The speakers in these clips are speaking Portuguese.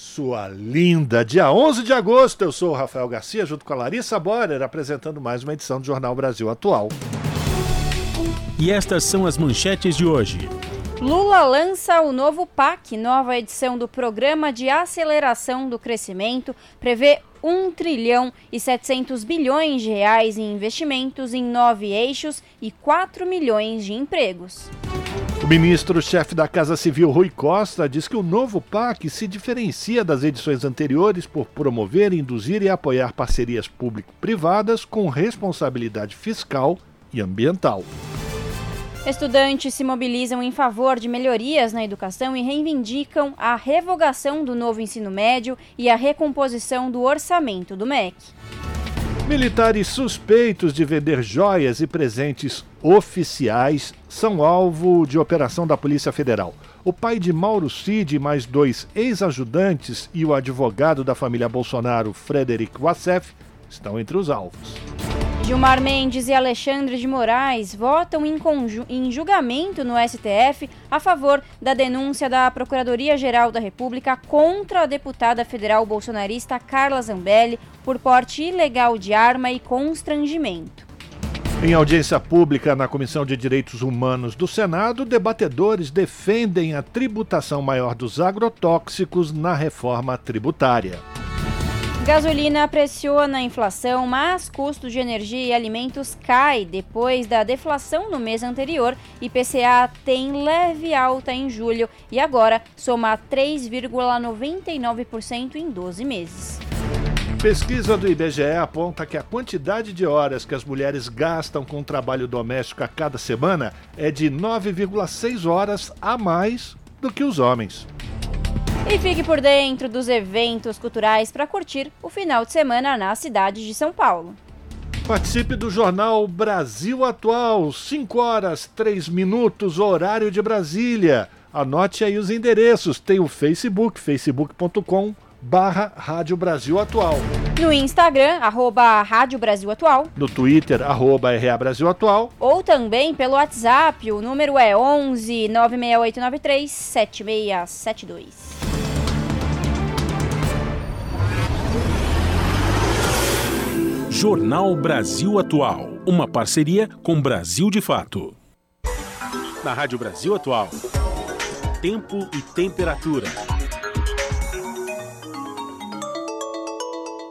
sua linda, dia 11 de agosto. Eu sou o Rafael Garcia, junto com a Larissa Borer, apresentando mais uma edição do Jornal Brasil Atual. E estas são as manchetes de hoje. Lula lança o novo PAC, nova edição do Programa de Aceleração do Crescimento, prevê 1 trilhão e 700 bilhões de reais em investimentos em nove eixos e 4 milhões de empregos. O ministro-chefe da Casa Civil, Rui Costa, diz que o novo PAC se diferencia das edições anteriores por promover, induzir e apoiar parcerias público-privadas com responsabilidade fiscal e ambiental. Estudantes se mobilizam em favor de melhorias na educação e reivindicam a revogação do novo ensino médio e a recomposição do orçamento do MEC. Militares suspeitos de vender joias e presentes oficiais são alvo de operação da Polícia Federal. O pai de Mauro Cid, mais dois ex-ajudantes e o advogado da família Bolsonaro, Frederic Wassef, estão entre os alvos. Gilmar Mendes e Alexandre de Moraes votam em, em, julgamento no STF a favor da denúncia da Procuradoria-Geral da República contra a deputada federal bolsonarista Carla Zambelli por porte ilegal de arma e constrangimento. Em audiência pública na Comissão de Direitos Humanos do Senado, debatedores defendem a tributação maior dos agrotóxicos na reforma tributária. Gasolina pressiona a inflação, mas custos de energia e alimentos cai depois da deflação no mês anterior. IPCA tem leve alta em julho e agora soma 3,99% em 12 meses. Pesquisa do IBGE aponta que a quantidade de horas que as mulheres gastam com trabalho doméstico a cada semana é de 9,6 horas a mais do que os homens. E fique por dentro dos eventos culturais para curtir o final de semana na cidade de São Paulo. Participe do jornal Brasil Atual, 5 horas 3 minutos, horário de Brasília. Anote aí os endereços. Tem o Facebook, facebook.com barra Rádio Brasil Atual. No Instagram, arroba Rádio Brasil Atual. No Twitter, arroba RA Brasil Atual. Ou também pelo WhatsApp, o número é 11 96893 7672. Jornal Brasil Atual, uma parceria com Brasil de Fato. Na Rádio Brasil Atual, tempo e temperatura.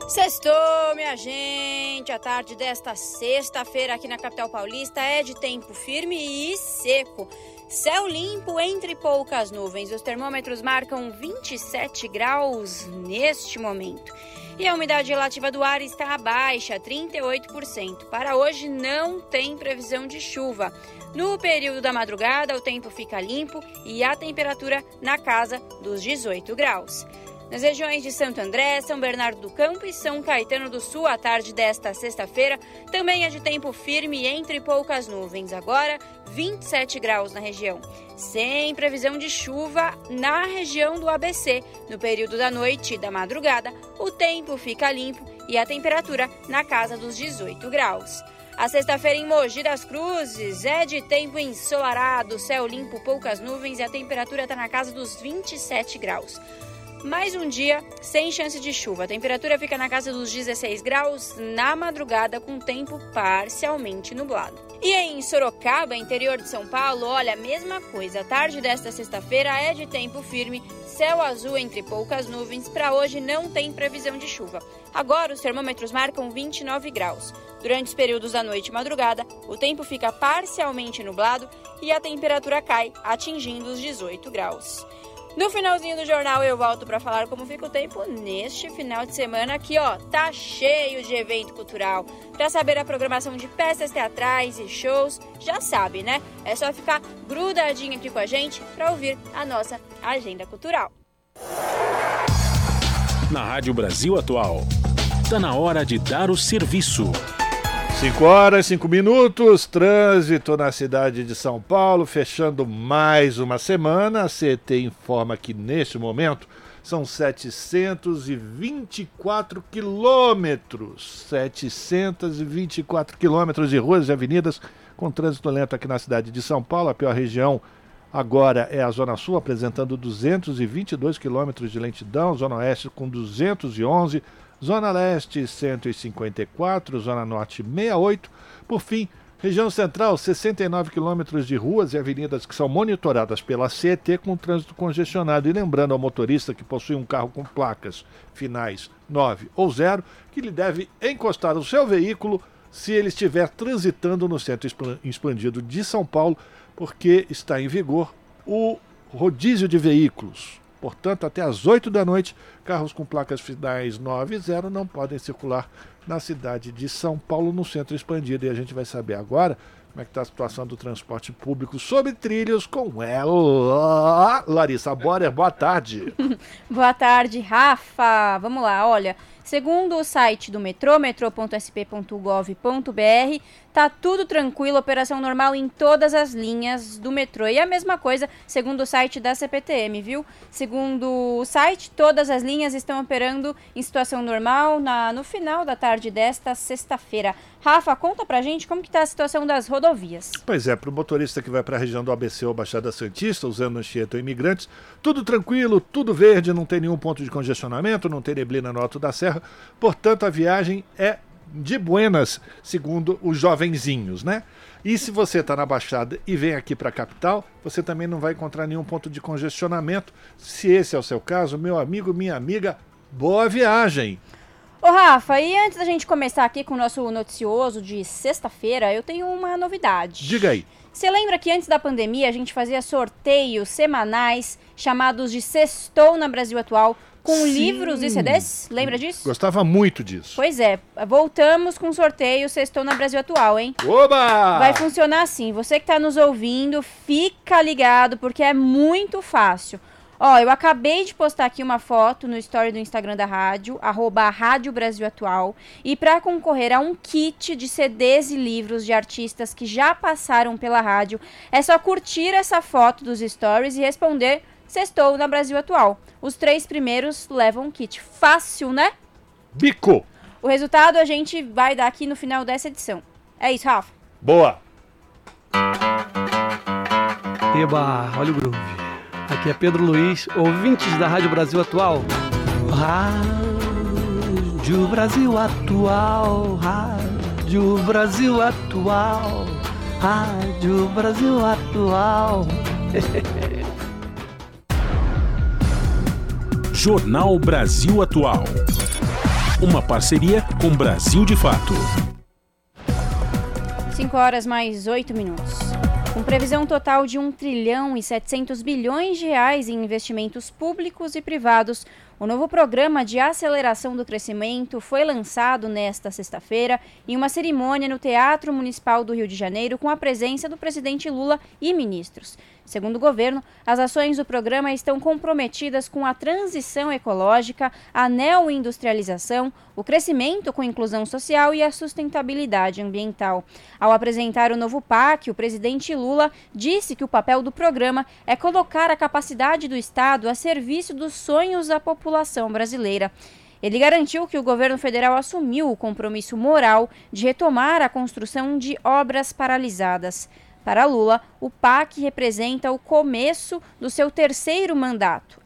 Sextou, minha gente! A tarde desta sexta-feira aqui na capital paulista é de tempo firme e seco. Céu limpo entre poucas nuvens. Os termômetros marcam 27 graus neste momento. E a umidade relativa do ar está baixa, 38%. Para hoje não tem previsão de chuva. No período da madrugada, o tempo fica limpo e a temperatura na casa dos 18 graus. Nas regiões de Santo André, São Bernardo do Campo e São Caetano do Sul, à tarde desta sexta-feira, também é de tempo firme entre poucas nuvens. Agora, 27 graus na região. Sem previsão de chuva na região do ABC. No período da noite e da madrugada, o tempo fica limpo e a temperatura na casa dos 18 graus. A sexta-feira em Mogi das Cruzes é de tempo ensolarado, céu limpo, poucas nuvens e a temperatura está na casa dos 27 graus. Mais um dia sem chance de chuva. A temperatura fica na casa dos 16 graus na madrugada, com tempo parcialmente nublado. E em Sorocaba, interior de São Paulo, olha, a mesma coisa. A tarde desta sexta-feira é de tempo firme, céu azul entre poucas nuvens. Para hoje não tem previsão de chuva. Agora os termômetros marcam 29 graus. Durante os períodos da noite e madrugada, o tempo fica parcialmente nublado e a temperatura cai, atingindo os 18 graus. No finalzinho do jornal eu volto para falar como fica o tempo neste final de semana aqui, ó, tá cheio de evento cultural. Para saber a programação de peças teatrais e shows, já sabe, né? É só ficar grudadinho aqui com a gente para ouvir a nossa agenda cultural. Na Rádio Brasil Atual. Está na hora de dar o serviço. 5 horas, 5 minutos, trânsito na cidade de São Paulo, fechando mais uma semana. A CET informa que neste momento são 724 quilômetros. 724 quilômetros de ruas e avenidas com trânsito lento aqui na cidade de São Paulo. A pior região agora é a Zona Sul, apresentando 222 quilômetros de lentidão. Zona Oeste com 211 Zona Leste 154, Zona Norte 68. Por fim, região central, 69 quilômetros de ruas e avenidas que são monitoradas pela CET com trânsito congestionado. E lembrando ao motorista que possui um carro com placas finais 9 ou 0, que ele deve encostar o seu veículo se ele estiver transitando no centro expandido de São Paulo, porque está em vigor o rodízio de veículos. Portanto, até às 8 da noite, carros com placas finais 9 e 0 não podem circular na cidade de São Paulo, no centro expandido. E a gente vai saber agora como é que está a situação do transporte público sobre trilhos com ela. Larissa Borer, boa tarde. boa tarde, Rafa. Vamos lá, olha. Segundo o site do metrô, metrô.sp.gov.br, tá tudo tranquilo, operação normal em todas as linhas do metrô. E a mesma coisa, segundo o site da CPTM, viu? Segundo o site, todas as linhas estão operando em situação normal na, no final da tarde desta sexta-feira. Rafa, conta pra gente como que tá a situação das rodovias. Pois é, para o motorista que vai para a região do ABC ou Baixada Santista, usando Anchieta ou Imigrantes, tudo tranquilo, tudo verde, não tem nenhum ponto de congestionamento, não tem neblina no Alto da Serra, portanto a viagem é de buenas, segundo os jovenzinhos, né? E se você está na Baixada e vem aqui para a capital, você também não vai encontrar nenhum ponto de congestionamento. Se esse é o seu caso, meu amigo, minha amiga, boa viagem! Ô Rafa, e antes da gente começar aqui com o nosso noticioso de sexta-feira, eu tenho uma novidade. Diga aí. Você lembra que antes da pandemia a gente fazia sorteios semanais chamados de Sextou na Brasil Atual com Sim. livros e CDs? Lembra disso? Gostava muito disso. Pois é, voltamos com sorteio Sextou na Brasil Atual, hein? Oba! Vai funcionar assim. Você que está nos ouvindo, fica ligado porque é muito fácil. Ó, eu acabei de postar aqui uma foto no story do Instagram da rádio, arroba Rádio Brasil Atual. E para concorrer a um kit de CDs e livros de artistas que já passaram pela rádio, é só curtir essa foto dos stories e responder Sextou na Brasil Atual. Os três primeiros levam um kit. Fácil, né? Bico! O resultado a gente vai dar aqui no final dessa edição. É isso, Rafa. Boa! Eba, olha o groove. Aqui é Pedro Luiz, ouvintes da Rádio Brasil Atual. Rádio Brasil Atual, Rádio Brasil Atual, Rádio Brasil Atual. Jornal Brasil Atual. Uma parceria com Brasil de Fato. 5 horas mais 8 minutos. Com previsão total de 1 trilhão e 700 bilhões de reais em investimentos públicos e privados, o novo programa de aceleração do crescimento foi lançado nesta sexta-feira em uma cerimônia no Teatro Municipal do Rio de Janeiro com a presença do presidente Lula e ministros. Segundo o governo, as ações do programa estão comprometidas com a transição ecológica, a neoindustrialização, o crescimento com inclusão social e a sustentabilidade ambiental. Ao apresentar o novo PAC, o presidente Lula disse que o papel do programa é colocar a capacidade do Estado a serviço dos sonhos da população brasileira. Ele garantiu que o governo federal assumiu o compromisso moral de retomar a construção de obras paralisadas. Para Lula, o PAC representa o começo do seu terceiro mandato.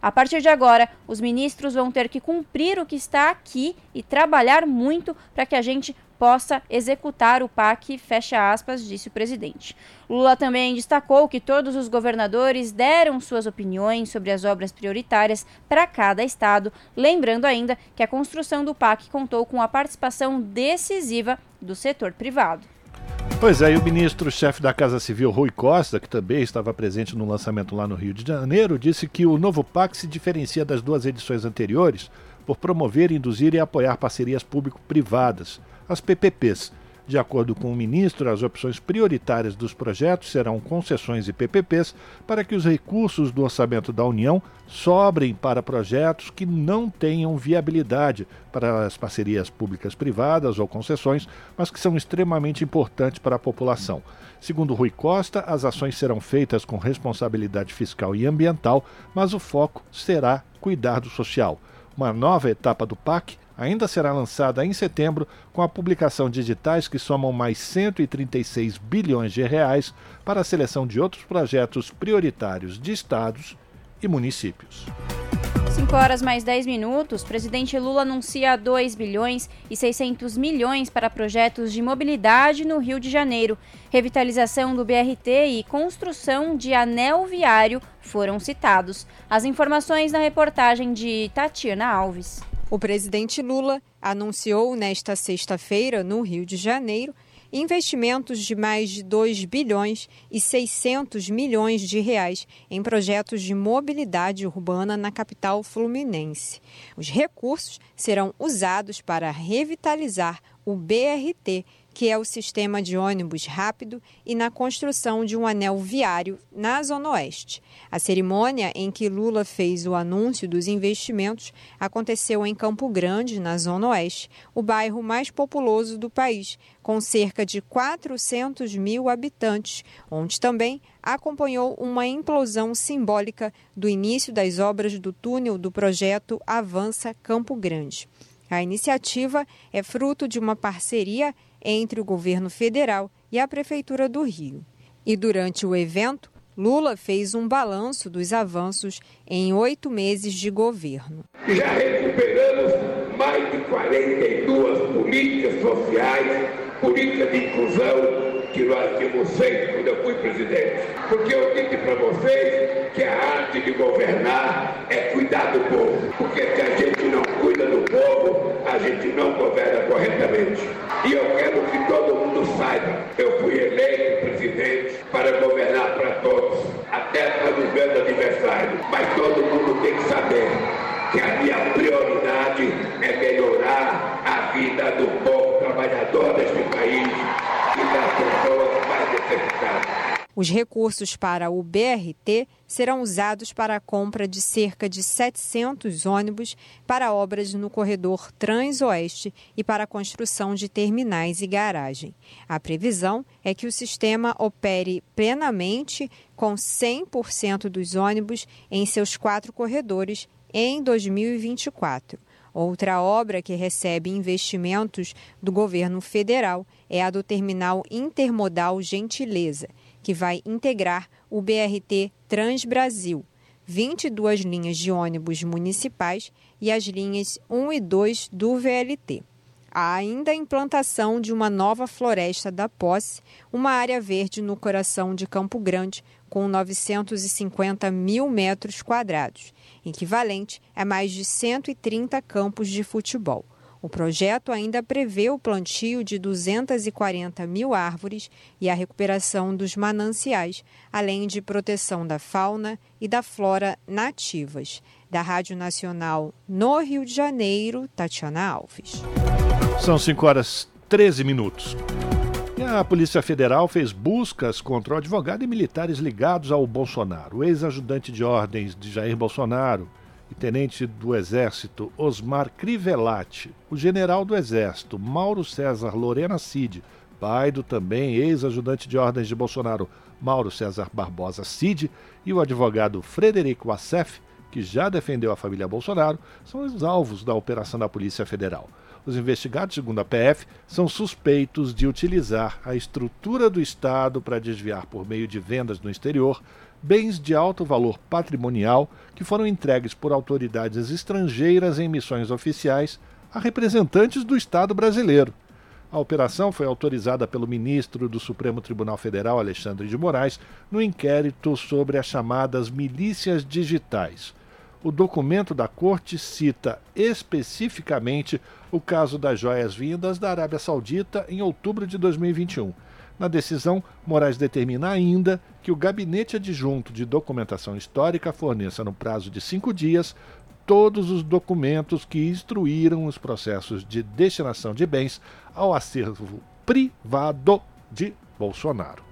A partir de agora, os ministros vão ter que cumprir o que está aqui e trabalhar muito para que a gente possa executar o PAC, fecha aspas, disse o presidente. Lula também destacou que todos os governadores deram suas opiniões sobre as obras prioritárias para cada estado, lembrando ainda que a construção do PAC contou com a participação decisiva do setor privado. Pois é, e o ministro-chefe da Casa Civil, Rui Costa, que também estava presente no lançamento lá no Rio de Janeiro, disse que o novo PAC se diferencia das duas edições anteriores por promover, induzir e apoiar parcerias público-privadas, as PPPs, De acordo com o ministro, as opções prioritárias dos projetos serão concessões e PPPs para que os recursos do orçamento da União sobrem para projetos que não tenham viabilidade para as parcerias públicas privadas ou concessões, mas que são extremamente importantes para a população. Segundo Rui Costa, as ações serão feitas com responsabilidade fiscal e ambiental, mas o foco será cuidar do social. Uma nova etapa do PAC ainda será lançada em setembro com a publicação de editais que somam mais 136 bilhões de reais para a seleção de outros projetos prioritários de estados e municípios. 5 horas mais 10 minutos, presidente Lula anuncia 2 bilhões e 600 milhões para projetos de mobilidade no Rio de Janeiro. Revitalização do BRT e construção de anel viário foram citados. As informações na reportagem de Tatiana Alves. O presidente Lula anunciou nesta sexta-feira, no Rio de Janeiro, investimentos de mais de 2 bilhões e 600 milhões de reais em projetos de mobilidade urbana na capital fluminense. Os recursos serão usados para revitalizar o BRT que é o sistema de ônibus rápido, e na construção de um anel viário na Zona Oeste. A cerimônia em que Lula fez o anúncio dos investimentos aconteceu em Campo Grande, na Zona Oeste, o bairro mais populoso do país, com cerca de 400 mil habitantes, onde também acompanhou uma implosão simbólica do início das obras do túnel do projeto Avança Campo Grande. A iniciativa é fruto de uma parceria entre o governo federal e a Prefeitura do Rio. E durante o evento, Lula fez um balanço dos avanços em oito meses de governo. Já recuperamos mais de 42 políticas sociais, políticas de inclusão, que nós tínhamos feito quando eu fui presidente. Porque eu disse para vocês que a arte de governar é cuidar do povo. Porque se a gente não cuida povo, a gente não governa corretamente. E eu quero que todo mundo saiba, eu fui eleito presidente para governar para todos, até para os meus adversários. Mas todo mundo tem que saber que a minha prioridade é melhorar a vida do povo trabalhador deste país e das pessoas mais necessitadas. Os recursos para o BRT serão usados para a compra de cerca de 700 ônibus para obras no corredor Transoeste e para a construção de terminais e garagem. A previsão é que o sistema opere plenamente com 100% dos ônibus em seus quatro corredores em 2024. Outra obra que recebe investimentos do governo federal é a do terminal intermodal Gentileza, que vai integrar o BRT Transbrasil, 22 linhas de ônibus municipais e as linhas 1 e 2 do VLT. Há ainda a implantação de uma nova floresta da posse, uma área verde no coração de Campo Grande, com 950 mil metros quadrados, equivalente a mais de 130 campos de futebol. O projeto ainda prevê o plantio de 240 mil árvores e a recuperação dos mananciais, além de proteção da fauna e da flora nativas. Da Rádio Nacional no Rio de Janeiro, Tatiana Alves. São 5 horas 13 minutos. A Polícia Federal fez buscas contra o advogado e militares ligados ao Bolsonaro. O ex-ajudante de ordens de Jair Bolsonaro e tenente do Exército Osmar Crivellati, o general do Exército Mauro César Lorena Cid, pai do também ex-ajudante de ordens de Bolsonaro Mauro César Barbosa Cid, e o advogado Frederico Assef, que já defendeu a família Bolsonaro, são os alvos da operação da Polícia Federal. Os investigados, segundo a PF, são suspeitos de utilizar a estrutura do Estado para desviar, por meio de vendas no exterior, bens de alto valor patrimonial que foram entregues por autoridades estrangeiras em missões oficiais a representantes do Estado brasileiro. A operação foi autorizada pelo ministro do Supremo Tribunal Federal, Alexandre de Moraes, no inquérito sobre as chamadas milícias digitais. O documento da corte cita especificamente o caso das joias vindas da Arábia Saudita em outubro de 2021 na decisão, Moraes determina ainda que o Gabinete Adjunto de Documentação Histórica forneça, no prazo de cinco dias, todos os documentos que instruíram os processos de destinação de bens ao acervo privado de Bolsonaro.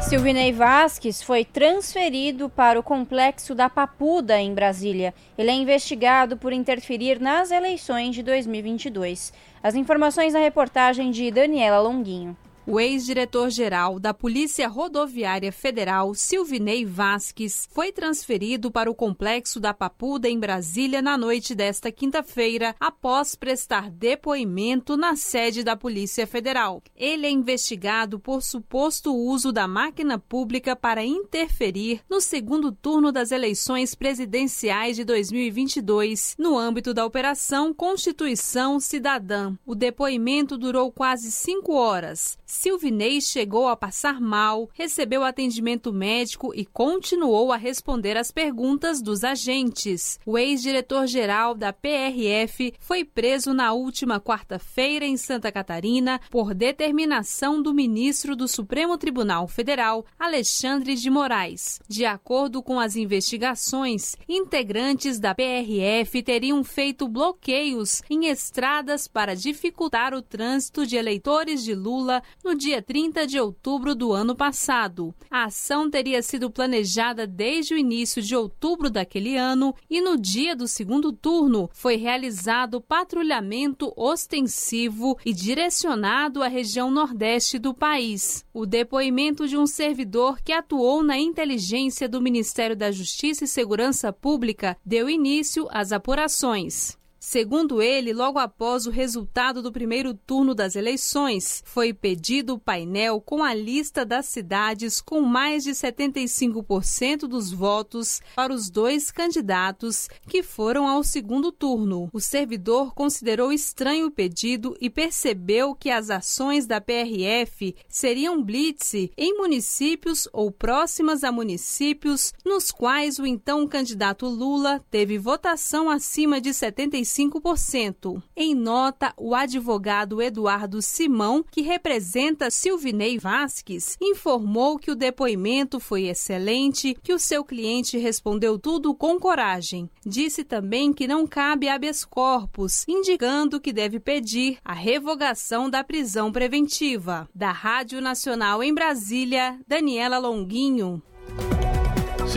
Silvinei Vasques foi transferido para o complexo da Papuda, em Brasília. Ele é investigado por interferir nas eleições de 2022. As informações na reportagem de Daniela Longuinho. O ex-diretor-geral da Polícia Rodoviária Federal, Silvinei Vasques, foi transferido para o complexo da Papuda, em Brasília, na noite desta quinta-feira, após prestar depoimento na sede da Polícia Federal. Ele é investigado por suposto uso da máquina pública para interferir no segundo turno das eleições presidenciais de 2022, no âmbito da Operação Constituição Cidadã. O depoimento durou quase cinco horas. Silvinei chegou a passar mal, recebeu atendimento médico e continuou a responder às perguntas dos agentes. O ex-diretor-geral da PRF foi preso na última quarta-feira em Santa Catarina por determinação do ministro do Supremo Tribunal Federal, Alexandre de Moraes. De acordo com as investigações, integrantes da PRF teriam feito bloqueios em estradas para dificultar o trânsito de eleitores de Lula no dia 30 de outubro do ano passado. A ação teria sido planejada desde o início de outubro daquele ano e no dia do segundo turno foi realizado patrulhamento ostensivo e direcionado à região nordeste do país. O depoimento de um servidor que atuou na inteligência do Ministério da Justiça e Segurança Pública deu início às apurações. Segundo ele, logo após o resultado do primeiro turno das eleições, foi pedido o painel com a lista das cidades com mais de 75% dos votos para os dois candidatos que foram ao segundo turno. O servidor considerou estranho o pedido e percebeu que as ações da PRF seriam blitz em municípios ou próximas a municípios nos quais o então candidato Lula teve votação acima de 75 25%. Em nota, o advogado Eduardo Simão, que representa Silvinei Vasques, informou que o depoimento foi excelente, que o seu cliente respondeu tudo com coragem. Disse também que não cabe habeas corpus, indicando que deve pedir a revogação da prisão preventiva. Da Rádio Nacional em Brasília, Daniela Longuinho.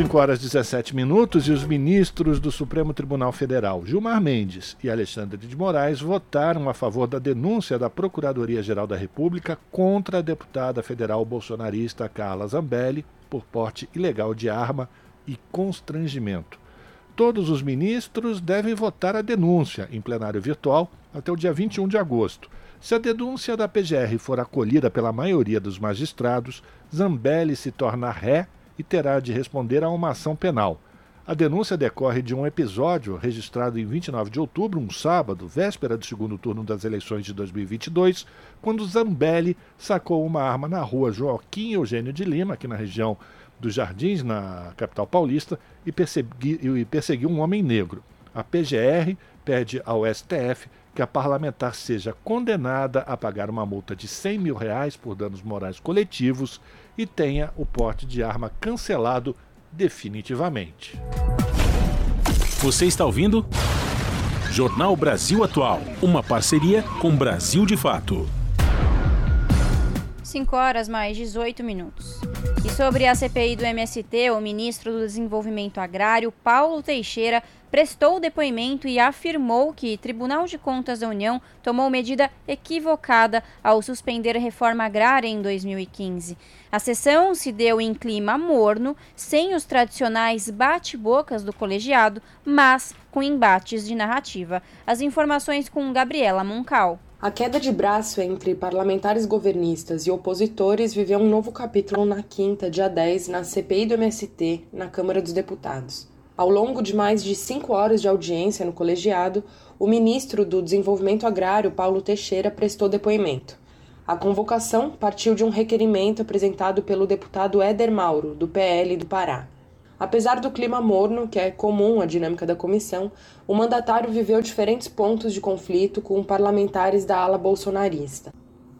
5 horas 17 minutos e os ministros do Supremo Tribunal Federal, Gilmar Mendes e Alexandre de Moraes, votaram a favor da denúncia da Procuradoria-Geral da República contra a deputada federal bolsonarista Carla Zambelli por porte ilegal de arma e constrangimento. Todos os ministros devem votar a denúncia em plenário virtual até o dia 21 de agosto. Se a denúncia da PGR for acolhida pela maioria dos magistrados, Zambelli se torna ré e terá de responder a uma ação penal. A denúncia decorre de um episódio registrado em 29 de outubro, um sábado, véspera do segundo turno das eleições de 2022, quando Zambelli sacou uma arma na rua Joaquim Eugênio de Lima, aqui na região dos Jardins, na capital paulista, e, e perseguiu um homem negro. A PGR pede ao STF que a parlamentar seja condenada a pagar uma multa de 100 mil reais por danos morais coletivos e tenha o porte de arma cancelado definitivamente. Você está ouvindo? Jornal Brasil Atual, uma parceria com Brasil de Fato. 5 horas mais 18 minutos. E sobre a CPI do MST, o ministro do Desenvolvimento Agrário, Paulo Teixeira, prestou depoimento e afirmou que o Tribunal de Contas da União tomou medida equivocada ao suspender a reforma agrária em 2015. A sessão se deu em clima morno, sem os tradicionais bate-bocas do colegiado, mas com embates de narrativa. As informações com Gabriela Moncal. A queda de braço entre parlamentares governistas e opositores viveu um novo capítulo na quinta, dia 10, na CPI do MST, na Câmara dos Deputados. Ao longo de mais de cinco horas de audiência no colegiado, o ministro do Desenvolvimento Agrário, Paulo Teixeira, prestou depoimento. A convocação partiu de um requerimento apresentado pelo deputado Éder Mauro, do PL do Pará. Apesar do clima morno, que é comum à dinâmica da comissão, o mandatário viveu diferentes pontos de conflito com parlamentares da ala bolsonarista.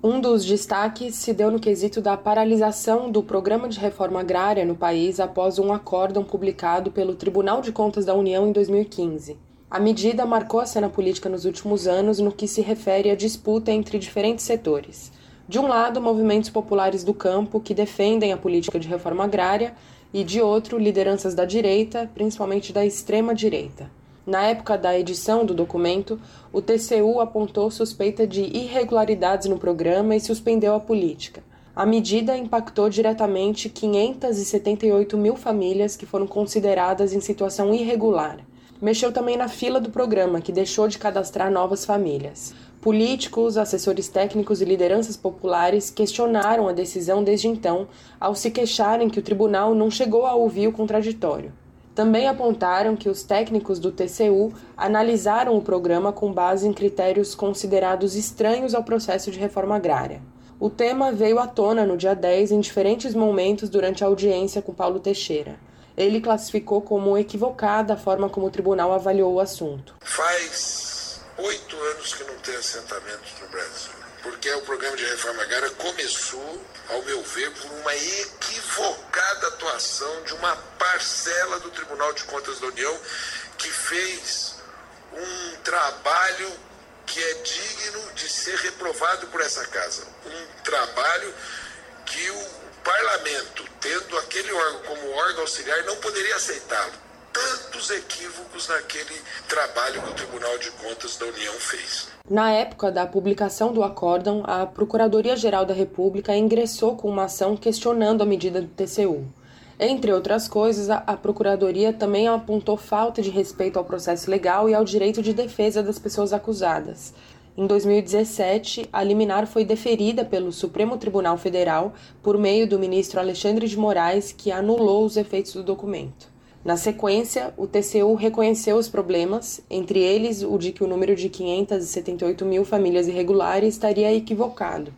Um dos destaques se deu no quesito da paralisação do programa de reforma agrária no país após um acórdão publicado pelo Tribunal de Contas da União em 2015. A medida marcou a cena política nos últimos anos no que se refere à disputa entre diferentes setores. De um lado, movimentos populares do campo que defendem a política de reforma agrária, e de outro, lideranças da direita, principalmente da extrema-direita. Na época da edição do documento, o TCU apontou suspeita de irregularidades no programa e suspendeu a política. A medida impactou diretamente 578 mil famílias que foram consideradas em situação irregular mexeu também na fila do programa, que deixou de cadastrar novas famílias. Políticos, assessores técnicos e lideranças populares questionaram a decisão desde então, ao se queixarem que o tribunal não chegou a ouvir o contraditório. Também apontaram que os técnicos do TCU analisaram o programa com base em critérios considerados estranhos ao processo de reforma agrária. O tema veio à tona no dia 10 em diferentes momentos durante a audiência com Paulo Teixeira ele classificou como equivocada a forma como o tribunal avaliou o assunto. Faz oito anos que não tem assentamentos no Brasil, porque o programa de reforma agrária começou, ao meu ver, por uma equivocada atuação de uma parcela do Tribunal de Contas da União que fez um trabalho que é digno de ser reprovado por essa casa. Um trabalho que o parlamento, tendo aquele órgão como órgão auxiliar, não poderia aceitá-lo. Tantos equívocos naquele trabalho que o Tribunal de Contas da União fez. Na época da publicação do acórdão, a Procuradoria-Geral da República ingressou com uma ação questionando a medida do TCU. Entre outras coisas, a Procuradoria também apontou falta de respeito ao processo legal e ao direito de defesa das pessoas acusadas. Em 2017, a liminar foi deferida pelo Supremo Tribunal Federal por meio do ministro Alexandre de Moraes, que anulou os efeitos do documento. Na sequência, o TCU reconheceu os problemas, entre eles o de que o número de 578 mil famílias irregulares estaria equivocado.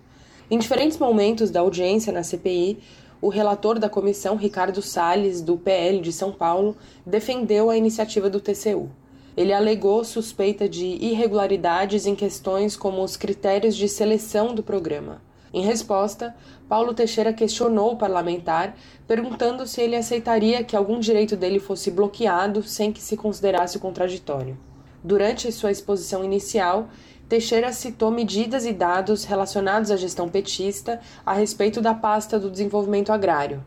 Em diferentes momentos da audiência na CPI, o relator da comissão, Ricardo Salles, do PL de São Paulo, defendeu a iniciativa do TCU. Ele alegou suspeita de irregularidades em questões como os critérios de seleção do programa. Em resposta, Paulo Teixeira questionou o parlamentar, perguntando se ele aceitaria que algum direito dele fosse bloqueado sem que se considerasse contraditório. Durante sua exposição inicial, Teixeira citou medidas e dados relacionados à gestão petista a respeito da pasta do desenvolvimento agrário.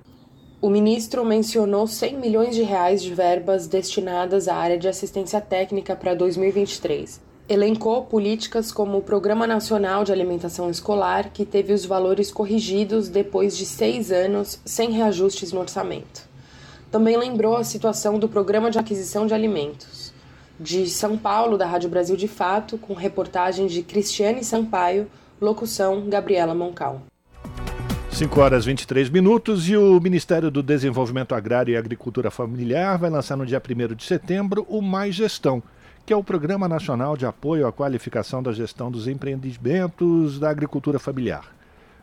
O ministro mencionou 100 milhões de reais de verbas destinadas à área de assistência técnica para 2023. Elencou políticas como o Programa Nacional de Alimentação Escolar, que teve os valores corrigidos depois de seis anos sem reajustes no orçamento. Também lembrou a situação do Programa de Aquisição de Alimentos. De São Paulo, da Rádio Brasil de Fato, com reportagem de Cristiane Sampaio, locução Gabriela Moncal. 5 horas 23 minutos e o Ministério do Desenvolvimento Agrário e Agricultura Familiar vai lançar no dia 1 de setembro o Mais Gestão, que é o Programa Nacional de Apoio à Qualificação da Gestão dos Empreendimentos da Agricultura Familiar.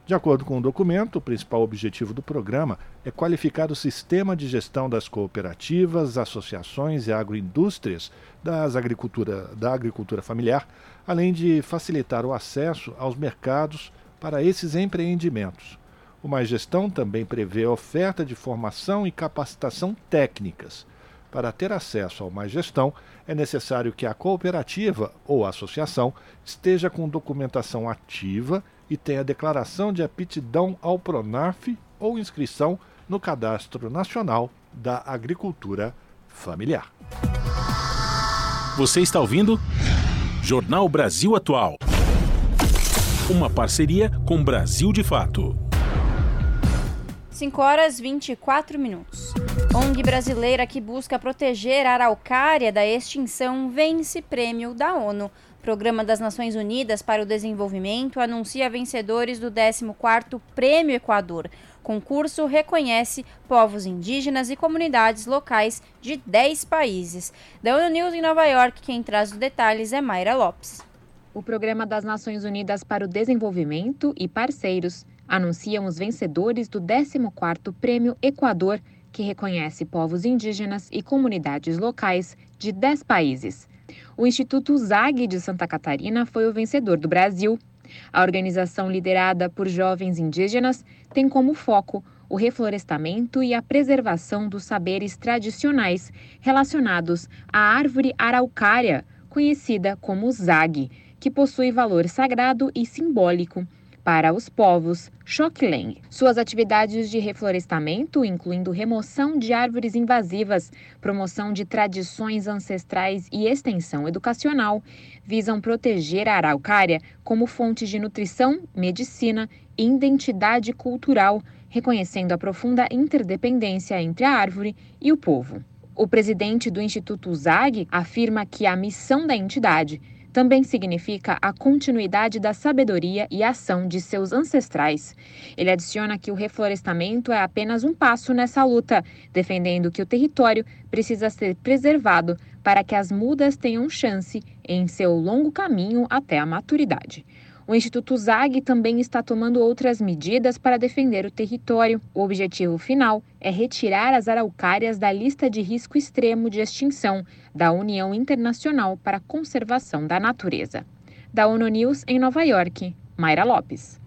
De acordo com o documento, o principal objetivo do programa é qualificar o sistema de gestão das cooperativas, associações e agroindústrias das agricultura, da agricultura familiar, além de facilitar o acesso aos mercados para esses empreendimentos. O Mais Gestão também prevê oferta de formação e capacitação técnicas. Para ter acesso ao Mais Gestão, é necessário que a cooperativa ou associação esteja com documentação ativa e tenha declaração de aptidão ao PRONAF ou inscrição no Cadastro Nacional da Agricultura Familiar. Você está ouvindo? Jornal Brasil Atual. Uma parceria com Brasil de Fato. 5 horas 24 minutos. ONG brasileira que busca proteger a araucária da extinção vence prêmio da ONU. Programa das Nações Unidas para o Desenvolvimento anuncia vencedores do 14º Prêmio Equador. Concurso reconhece povos indígenas e comunidades locais de 10 países. Da ONU News em Nova York, quem traz os detalhes é Mayra Lopes. O Programa das Nações Unidas para o Desenvolvimento e parceiros anunciam os vencedores do 14º Prêmio Equador, que reconhece povos indígenas e comunidades locais de 10 países. O Instituto ZAG de Santa Catarina foi o vencedor do Brasil. A organização liderada por jovens indígenas tem como foco o reflorestamento e a preservação dos saberes tradicionais relacionados à árvore araucária, conhecida como zag, que possui valor sagrado e simbólico para os povos Xokleng. Suas atividades de reflorestamento, incluindo remoção de árvores invasivas, promoção de tradições ancestrais e extensão educacional, visam proteger a araucária como fonte de nutrição, medicina e identidade cultural, reconhecendo a profunda interdependência entre a árvore e o povo. O presidente do Instituto ZAG afirma que a missão da entidade também significa a continuidade da sabedoria e ação de seus ancestrais. Ele adiciona que o reflorestamento é apenas um passo nessa luta, defendendo que o território precisa ser preservado para que as mudas tenham chance em seu longo caminho até a maturidade. O Instituto ZAG também está tomando outras medidas para defender o território. O objetivo final é retirar as araucárias da lista de risco extremo de extinção da União Internacional para a Conservação da Natureza. Da ONU News em Nova York, Mayra Lopes.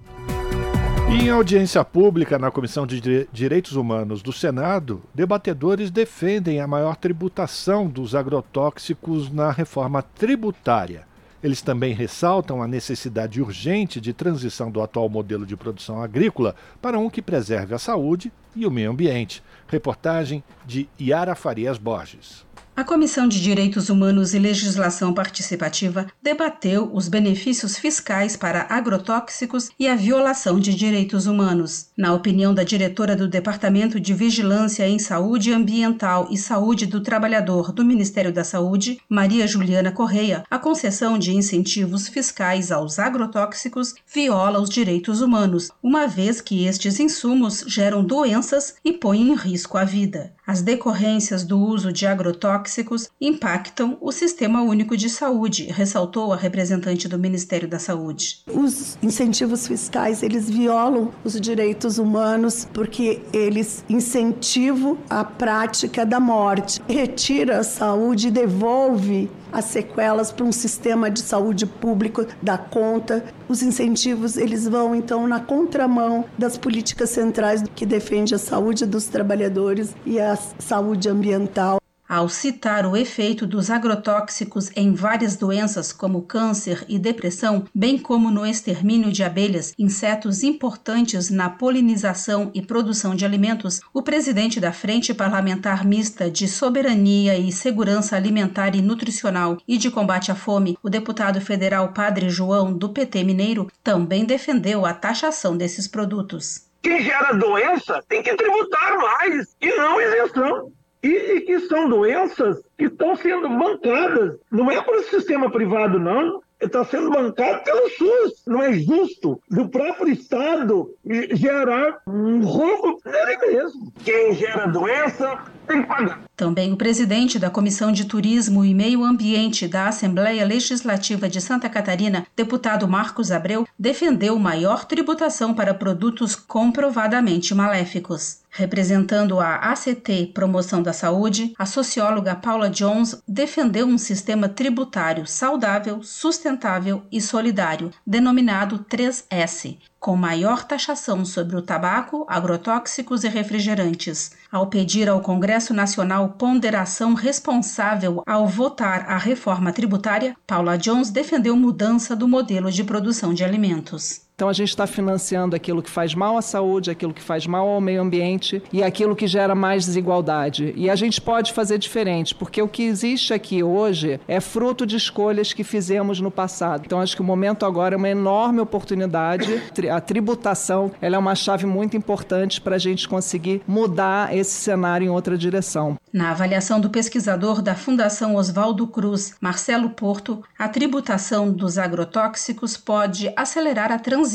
Em audiência pública na Comissão de Direitos Humanos do Senado, debatedores defendem a maior tributação dos agrotóxicos na reforma tributária. Eles também ressaltam a necessidade urgente de transição do atual modelo de produção agrícola para um que preserve a saúde e o meio ambiente. Reportagem de Yara Farias Borges. A Comissão de Direitos Humanos e Legislação Participativa debateu os benefícios fiscais para agrotóxicos e a violação de direitos humanos. Na opinião da diretora do Departamento de Vigilância em Saúde Ambiental e Saúde do Trabalhador do Ministério da Saúde, Maria Juliana Correia, a concessão de incentivos fiscais aos agrotóxicos viola os direitos humanos, uma vez que estes insumos geram doenças e põem em risco a vida. As decorrências do uso de agrotóxicos impactam o Sistema Único de Saúde, ressaltou a representante do Ministério da Saúde. Os incentivos fiscais, eles violam os direitos humanos porque eles incentivam a prática da morte, retira a saúde e devolve as sequelas para um sistema de saúde público da conta. Os incentivos eles vão então na contramão das políticas centrais que defende a saúde dos trabalhadores e a saúde ambiental. Ao citar o efeito dos agrotóxicos em várias doenças como câncer e depressão, bem como no extermínio de abelhas, insetos importantes na polinização e produção de alimentos, o presidente da Frente Parlamentar Mista de Soberania e Segurança Alimentar e Nutricional e de Combate à Fome, o deputado federal Padre João, do PT Mineiro, também defendeu a taxação desses produtos. Quem gera doença tem que tributar mais e não isenção e, e que são doenças que estão sendo bancadas. Não é para o sistema privado, não. Está sendo bancado pelo SUS. Não é justo do próprio Estado gerar um roubo nele mesmo. Quem gera doença tem que pagar. Também o presidente da Comissão de Turismo e Meio Ambiente da Assembleia Legislativa de Santa Catarina, deputado Marcos Abreu, defendeu maior tributação para produtos comprovadamente maléficos. Representando a ACT Promoção da Saúde, a socióloga Paula Jones defendeu um sistema tributário saudável, sustentável e solidário, denominado 3S, com maior taxação sobre o tabaco, agrotóxicos e refrigerantes. Ao pedir ao Congresso Nacional ponderação responsável ao votar a reforma tributária, Paula Jones defendeu mudança do modelo de produção de alimentos. Então a gente está financiando aquilo que faz mal à saúde, aquilo que faz mal ao meio ambiente e aquilo que gera mais desigualdade. E a gente pode fazer diferente, porque o que existe aqui hoje é fruto de escolhas que fizemos no passado. Então acho que o momento agora é uma enorme oportunidade. A tributação ela é uma chave muito importante para a gente conseguir mudar esse cenário em outra direção. Na avaliação do pesquisador da Fundação Oswaldo Cruz, Marcelo Porto, a tributação dos agrotóxicos pode acelerar a transição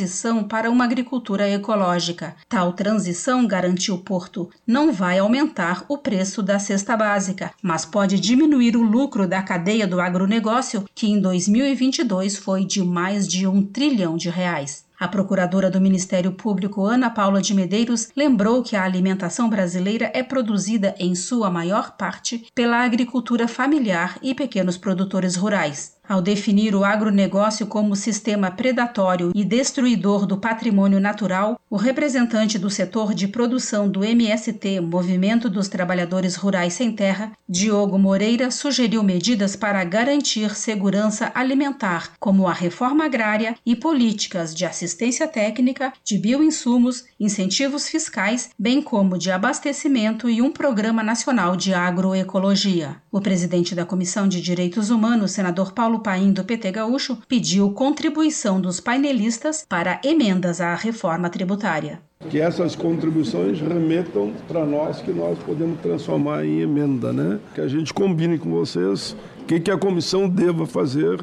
para uma agricultura ecológica. Tal transição, garantiu Porto, não vai aumentar o preço da cesta básica, mas pode diminuir o lucro da cadeia do agronegócio, que em 2022 foi de mais de um trilhão de reais. A procuradora do Ministério Público, Ana Paula de Medeiros, lembrou que a alimentação brasileira é produzida, em sua maior parte, pela agricultura familiar e pequenos produtores rurais. Ao definir o agronegócio como sistema predatório e destruidor do patrimônio natural, o representante do setor de produção do MST, Movimento dos Trabalhadores Rurais Sem Terra, Diogo Moreira, sugeriu medidas para garantir segurança alimentar, como a reforma agrária e políticas de assistência técnica, de bioinsumos, incentivos fiscais, bem como de abastecimento e um programa nacional de agroecologia. O presidente da Comissão de Direitos Humanos, senador Paulo Paim, do PT Gaúcho, pediu contribuição dos painelistas para emendas à reforma tributária. Que essas contribuições remetam para nós, que nós podemos transformar em emenda, né? Que a gente combine com vocês o que, que a comissão deva fazer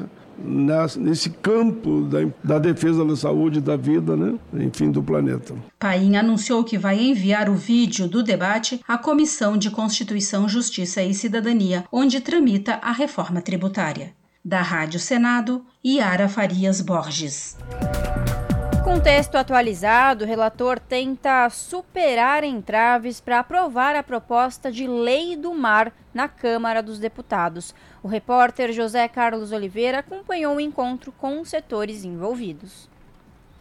nesse campo da, da, defesa da saúde, da vida, né? enfim, do planeta. Paim anunciou que vai enviar o vídeo do debate à Comissão de Constituição, Justiça e Cidadania, onde tramita a reforma tributária. Da Rádio Senado, Yara Farias Borges. Com texto atualizado, o relator tenta superar entraves para aprovar a proposta de lei do mar na Câmara dos Deputados. O repórter José Carlos Oliveira acompanhou o encontro com os setores envolvidos.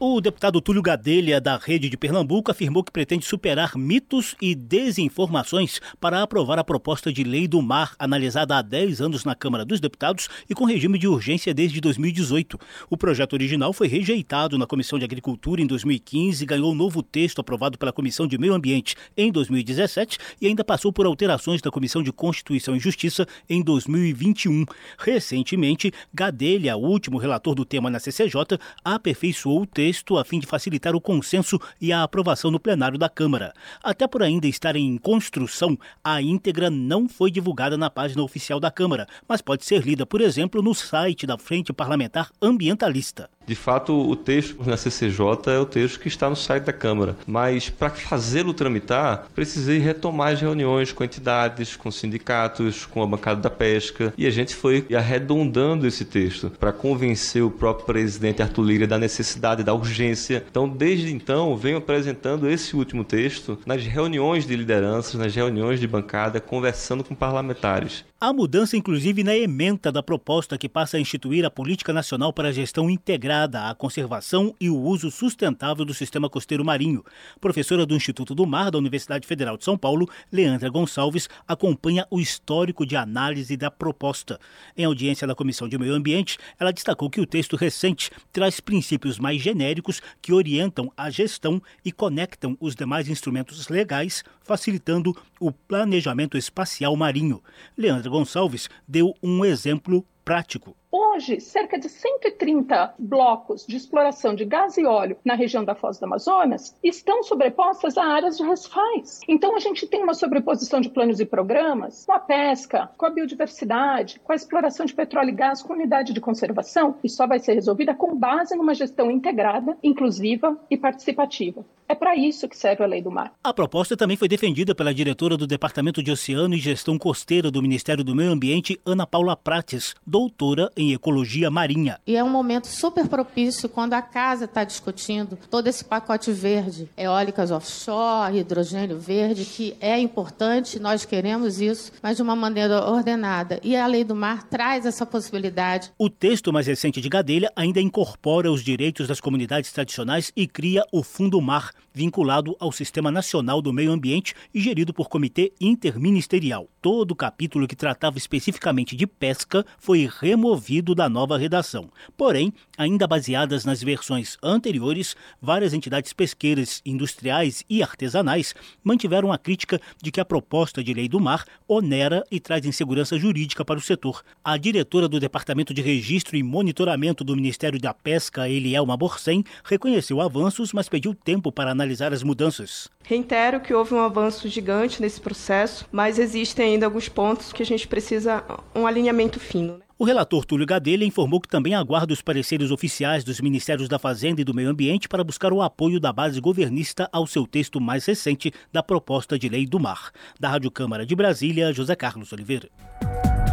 O deputado Túlio Gadelha, da Rede de Pernambuco, afirmou que pretende superar mitos e desinformações para aprovar a proposta de lei do mar, analisada há 10 anos na Câmara dos Deputados e com regime de urgência desde 2018. O projeto original foi rejeitado na Comissão de Agricultura em 2015, ganhou um novo texto aprovado pela Comissão de Meio Ambiente em 2017 e ainda passou por alterações da Comissão de Constituição e Justiça em 2021. Recentemente, Gadelha, o último relator do tema na CCJ, aperfeiçoou o texto texto a fim de facilitar o consenso e a aprovação no plenário da Câmara. Até por ainda estar em construção, a íntegra não foi divulgada na página oficial da Câmara, mas pode ser lida, por exemplo, no site da Frente Parlamentar Ambientalista. De fato, o texto na CCJ é o texto que está no site da Câmara, mas para fazê-lo tramitar, precisei retomar as reuniões com entidades, com sindicatos, com a bancada da pesca, e a gente foi arredondando esse texto para convencer o próprio presidente Arthur Lira da necessidade, da urgência. Então, desde então, venho apresentando esse último texto nas reuniões de lideranças, nas reuniões de bancada, conversando com parlamentares. Há mudança, inclusive, na ementa da proposta que passa a instituir a Política Nacional para a Gestão Integrada à Conservação e o Uso Sustentável do Sistema Costeiro Marinho. Professora do Instituto do Mar da Universidade Federal de São Paulo, Leandra Gonçalves, acompanha o histórico de análise da proposta. Em audiência da Comissão de Meio Ambiente, ela destacou que o texto recente traz princípios mais genéricos que orientam a gestão e conectam os demais instrumentos legais, facilitando o planejamento espacial marinho. Leandra Gonçalves deu um exemplo prático. Hoje, cerca de 130 blocos de exploração de gás e óleo na região da Foz do Amazonas estão sobrepostas a áreas de recifais. Então, a gente tem uma sobreposição de planos e programas com a pesca, com a biodiversidade, com a exploração de petróleo e gás com unidade de conservação, e só vai ser resolvida com base numa gestão integrada, inclusiva e participativa. É para isso que serve a Lei do Mar. A proposta também foi defendida pela diretora do Departamento de Oceano e Gestão Costeira do Ministério do Meio Ambiente, Ana Paula Prates, doutora em Ecologia Marinha. E é um momento super propício quando a casa está discutindo todo esse pacote verde, eólicas offshore, hidrogênio verde, que é importante, nós queremos isso, mas de uma maneira ordenada. E a Lei do Mar traz essa possibilidade. O texto mais recente de Gadelha ainda incorpora os direitos das comunidades tradicionais e cria o Fundo Mar, vinculado ao Sistema Nacional do Meio Ambiente e gerido por comitê interministerial. Todo o capítulo que tratava especificamente de pesca foi removido da nova redação. Porém, ainda baseadas nas versões anteriores, várias entidades pesqueiras, industriais e artesanais mantiveram a crítica de que a proposta de lei do mar onera e traz insegurança jurídica para o setor. A diretora do Departamento de Registro e Monitoramento do Ministério da Pesca, Elielma Borcem, reconheceu avanços, mas pediu tempo para analisar as mudanças. Reitero que houve um avanço gigante nesse processo, mas existem ainda alguns pontos que a gente precisa um alinhamento fino. Né? O relator Túlio Gadelha informou que também aguarda os pareceres oficiais dos Ministérios da Fazenda e do Meio Ambiente para buscar o apoio da base governista ao seu texto mais recente da proposta de lei do mar. Da Rádio Câmara de Brasília, José Carlos Oliveira.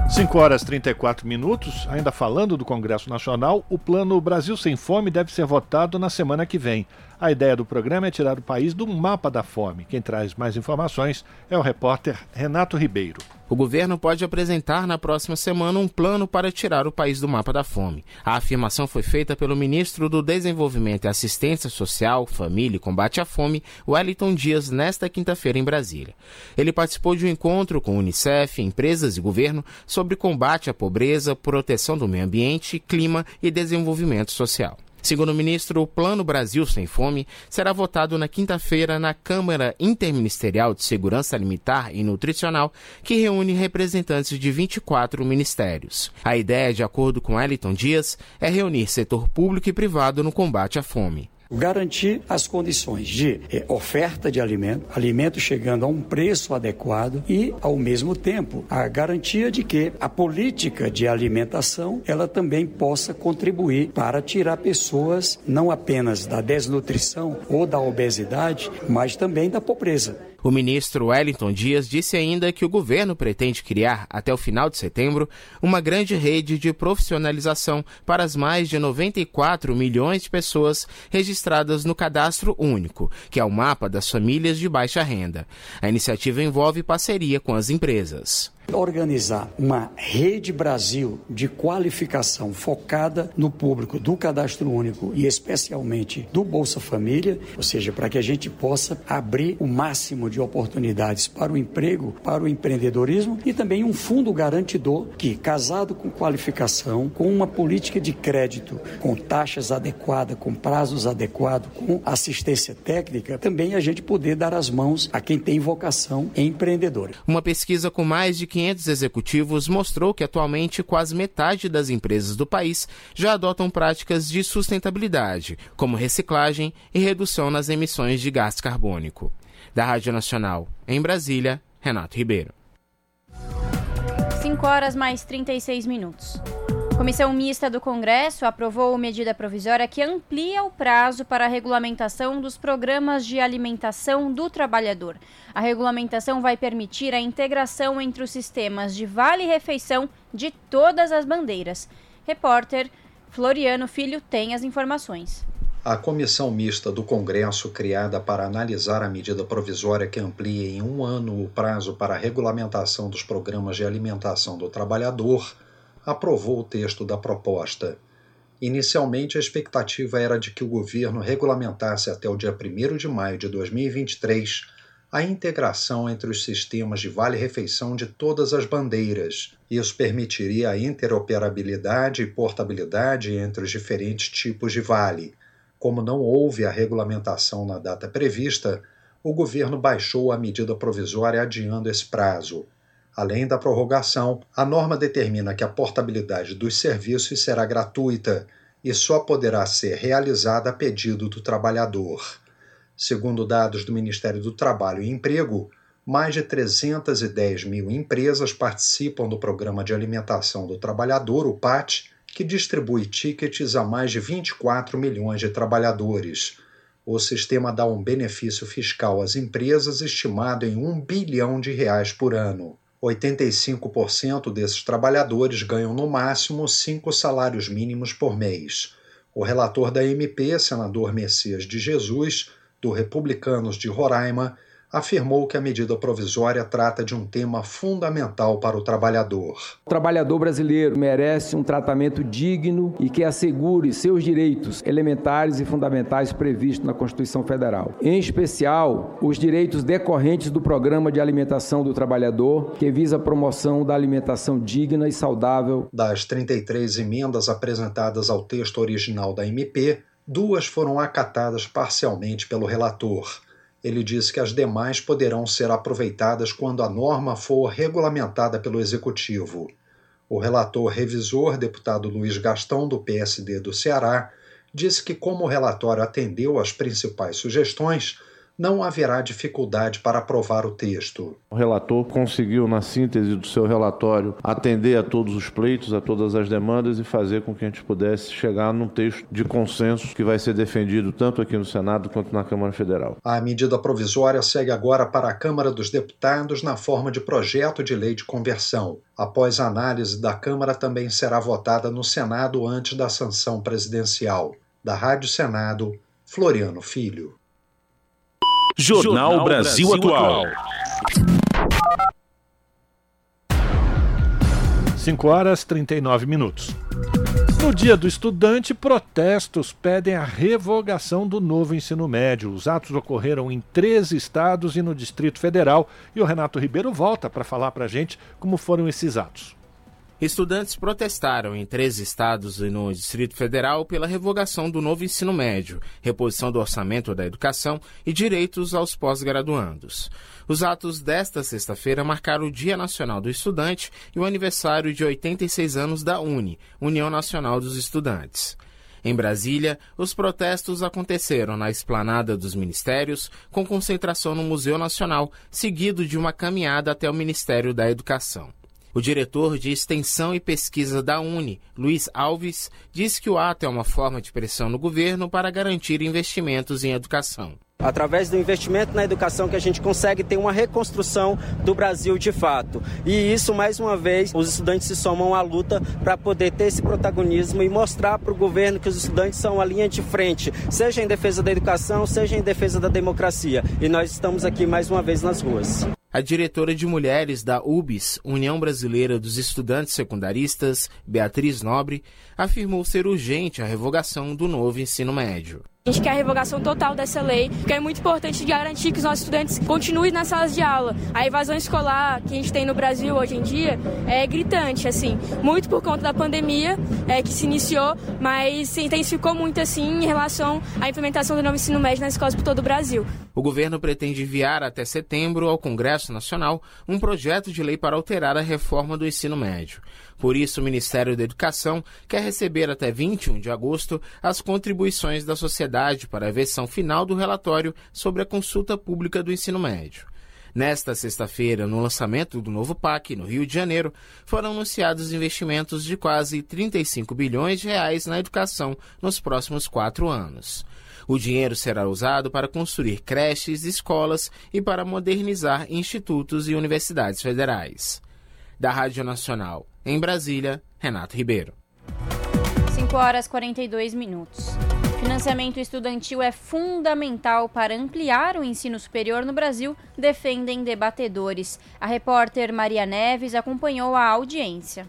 5 horas e 34 minutos, ainda falando do Congresso Nacional, o plano Brasil Sem Fome deve ser votado na semana que vem. A ideia do programa é tirar o país do mapa da fome. Quem traz mais informações é o repórter Renato Ribeiro. O governo pode apresentar na próxima semana um plano para tirar o país do mapa da fome. A afirmação foi feita pelo ministro do Desenvolvimento e Assistência Social, Família e Combate à Fome, Wellington Dias, nesta quinta-feira em Brasília. Ele participou de um encontro com Unicef, empresas e governo sobre combate à pobreza, proteção do meio ambiente, clima e desenvolvimento social. Segundo o ministro, o Plano Brasil Sem Fome será votado na quinta-feira na Câmara Interministerial de Segurança Alimentar e Nutricional, que reúne representantes de 24 ministérios. A ideia, de acordo com Eliton Dias, é reunir setor público e privado no combate à fome garantir as condições de eh, oferta de alimento, alimento chegando a um preço adequado e, ao mesmo tempo, a garantia de que a política de alimentação ela também possa contribuir para tirar pessoas não apenas da desnutrição ou da obesidade, mas também da pobreza. O ministro Wellington Dias disse ainda que o governo pretende criar, até o final de setembro, uma grande rede de profissionalização para as mais de 94 milhões de pessoas registradas no Cadastro Único, que é o mapa das famílias de baixa renda. A iniciativa envolve parceria com as empresas organizar uma rede Brasil de qualificação focada no público do cadastro único e especialmente do Bolsa Família, ou seja, para que a gente possa abrir o máximo de oportunidades para o emprego, para o empreendedorismo e também um fundo garantidor que, casado com qualificação, com uma política de crédito, com taxas adequadas, com prazos adequados, com assistência técnica, também a gente poder dar as mãos a quem tem vocação empreendedora. Uma pesquisa com mais de 500 executivos mostrou que atualmente quase metade das empresas do país já adotam práticas de sustentabilidade, como reciclagem e redução nas emissões de gás carbônico. Da Rádio Nacional, em Brasília, Renato Ribeiro. 5 horas mais 36 minutos. Comissão Mista do Congresso aprovou medida provisória que amplia o prazo para a regulamentação dos programas de alimentação do trabalhador. A regulamentação vai permitir a integração entre os sistemas de vale-refeição de todas as bandeiras. Repórter Floriano Filho tem as informações. A comissão mista do Congresso, criada para analisar a medida provisória que amplia em um ano o prazo para a regulamentação dos programas de alimentação do trabalhador, aprovou o texto da proposta. Inicialmente, a expectativa era de que o governo regulamentasse até o dia 1 de maio de 2023 a integração entre os sistemas de vale-refeição de todas as bandeiras. Isso permitiria a interoperabilidade e portabilidade entre os diferentes tipos de vale. Como não houve a regulamentação na data prevista, o governo baixou a medida provisória adiando esse prazo. Além da prorrogação, a norma determina que a portabilidade dos serviços será gratuita e só poderá ser realizada a pedido do trabalhador. Segundo dados do Ministério do Trabalho e Emprego, mais de 310 mil empresas participam do Programa de Alimentação do Trabalhador, o PAT, que distribui tickets a mais de 24 milhões de trabalhadores. O sistema dá um benefício fiscal às empresas estimado em 1 bilhão de reais por ano. 85% desses trabalhadores ganham no máximo cinco salários mínimos por mês. O relator da MP, senador Messias de Jesus, do Republicanos de Roraima, afirmou que a medida provisória trata de um tema fundamental para o trabalhador. O trabalhador brasileiro merece um tratamento digno e que assegure seus direitos elementares e fundamentais previstos na Constituição Federal. Em especial, os direitos decorrentes do Programa de Alimentação do Trabalhador, que visa a promoção da alimentação digna e saudável. Das 33 emendas apresentadas ao texto original da MP, duas foram acatadas parcialmente pelo relator ele disse que as demais poderão ser aproveitadas quando a norma for regulamentada pelo Executivo. O relator revisor, deputado Luiz Gastão, do PSD do Ceará, disse que, como o relatório atendeu às principais sugestões, não haverá dificuldade para aprovar o texto. O relator conseguiu, na síntese do seu relatório, atender a todos os pleitos, a todas as demandas e fazer com que a gente pudesse chegar num texto de consenso que vai ser defendido tanto aqui no Senado quanto na Câmara Federal. A medida provisória segue agora para a Câmara dos Deputados na forma de projeto de lei de conversão. Após a análise da Câmara, também será votada no Senado antes da sanção presidencial. Da Rádio Senado, Floriano Filho. Jornal Brasil Atual. 5 horas 39 minutos. No Dia do Estudante, protestos pedem a revogação do novo ensino médio. Os atos ocorreram em 13 estados e no Distrito Federal. E o Renato Ribeiro volta para falar para a gente como foram esses atos. Estudantes protestaram em três estados e no Distrito Federal pela revogação do novo ensino médio, reposição do orçamento da educação e direitos aos pós-graduandos. Os atos desta sexta-feira marcaram o Dia Nacional do Estudante e o aniversário de 86 anos da UNE, União Nacional dos Estudantes. Em Brasília, os protestos aconteceram na esplanada dos ministérios, com concentração no Museu Nacional, seguido de uma caminhada até o Ministério da Educação. O diretor de Extensão e Pesquisa da Uni, Luiz Alves, disse que o ato é uma forma de pressão no governo para garantir investimentos em educação. Através do investimento na educação que a gente consegue ter uma reconstrução do Brasil de fato. E isso, mais uma vez, os estudantes se somam à luta para poder ter esse protagonismo e mostrar para o governo que os estudantes são a linha de frente, seja em defesa da educação, seja em defesa da democracia. E nós estamos aqui mais uma vez nas ruas. A diretora de mulheres da UBS, União Brasileira dos Estudantes Secundaristas, Beatriz Nobre, afirmou ser urgente a revogação do novo ensino médio. A gente quer a revogação total dessa lei, porque é muito importante garantir que os nossos estudantes continuem nas salas de aula. A evasão escolar que a gente tem no Brasil hoje em dia é gritante, assim, muito por conta da pandemia é, que se iniciou, mas se intensificou muito assim em relação à implementação do novo ensino médio nas escolas por todo o Brasil. O governo pretende enviar até setembro ao Congresso Nacional um projeto de lei para alterar a reforma do ensino médio. Por isso, o Ministério da Educação quer receber até 21 de agosto as contribuições da sociedade para a versão final do relatório sobre a consulta pública do ensino médio. Nesta sexta-feira, no lançamento do novo PAC, no Rio de Janeiro, foram anunciados investimentos de quase 35 bilhões de reais na educação nos próximos quatro anos. O dinheiro será usado para construir creches, escolas e para modernizar institutos e universidades federais. Da Rádio Nacional, em Brasília, Renato Ribeiro. 5 horas 42 minutos. Financiamento estudantil é fundamental para ampliar o ensino superior no Brasil, defendem debatedores. A repórter Maria Neves acompanhou a audiência.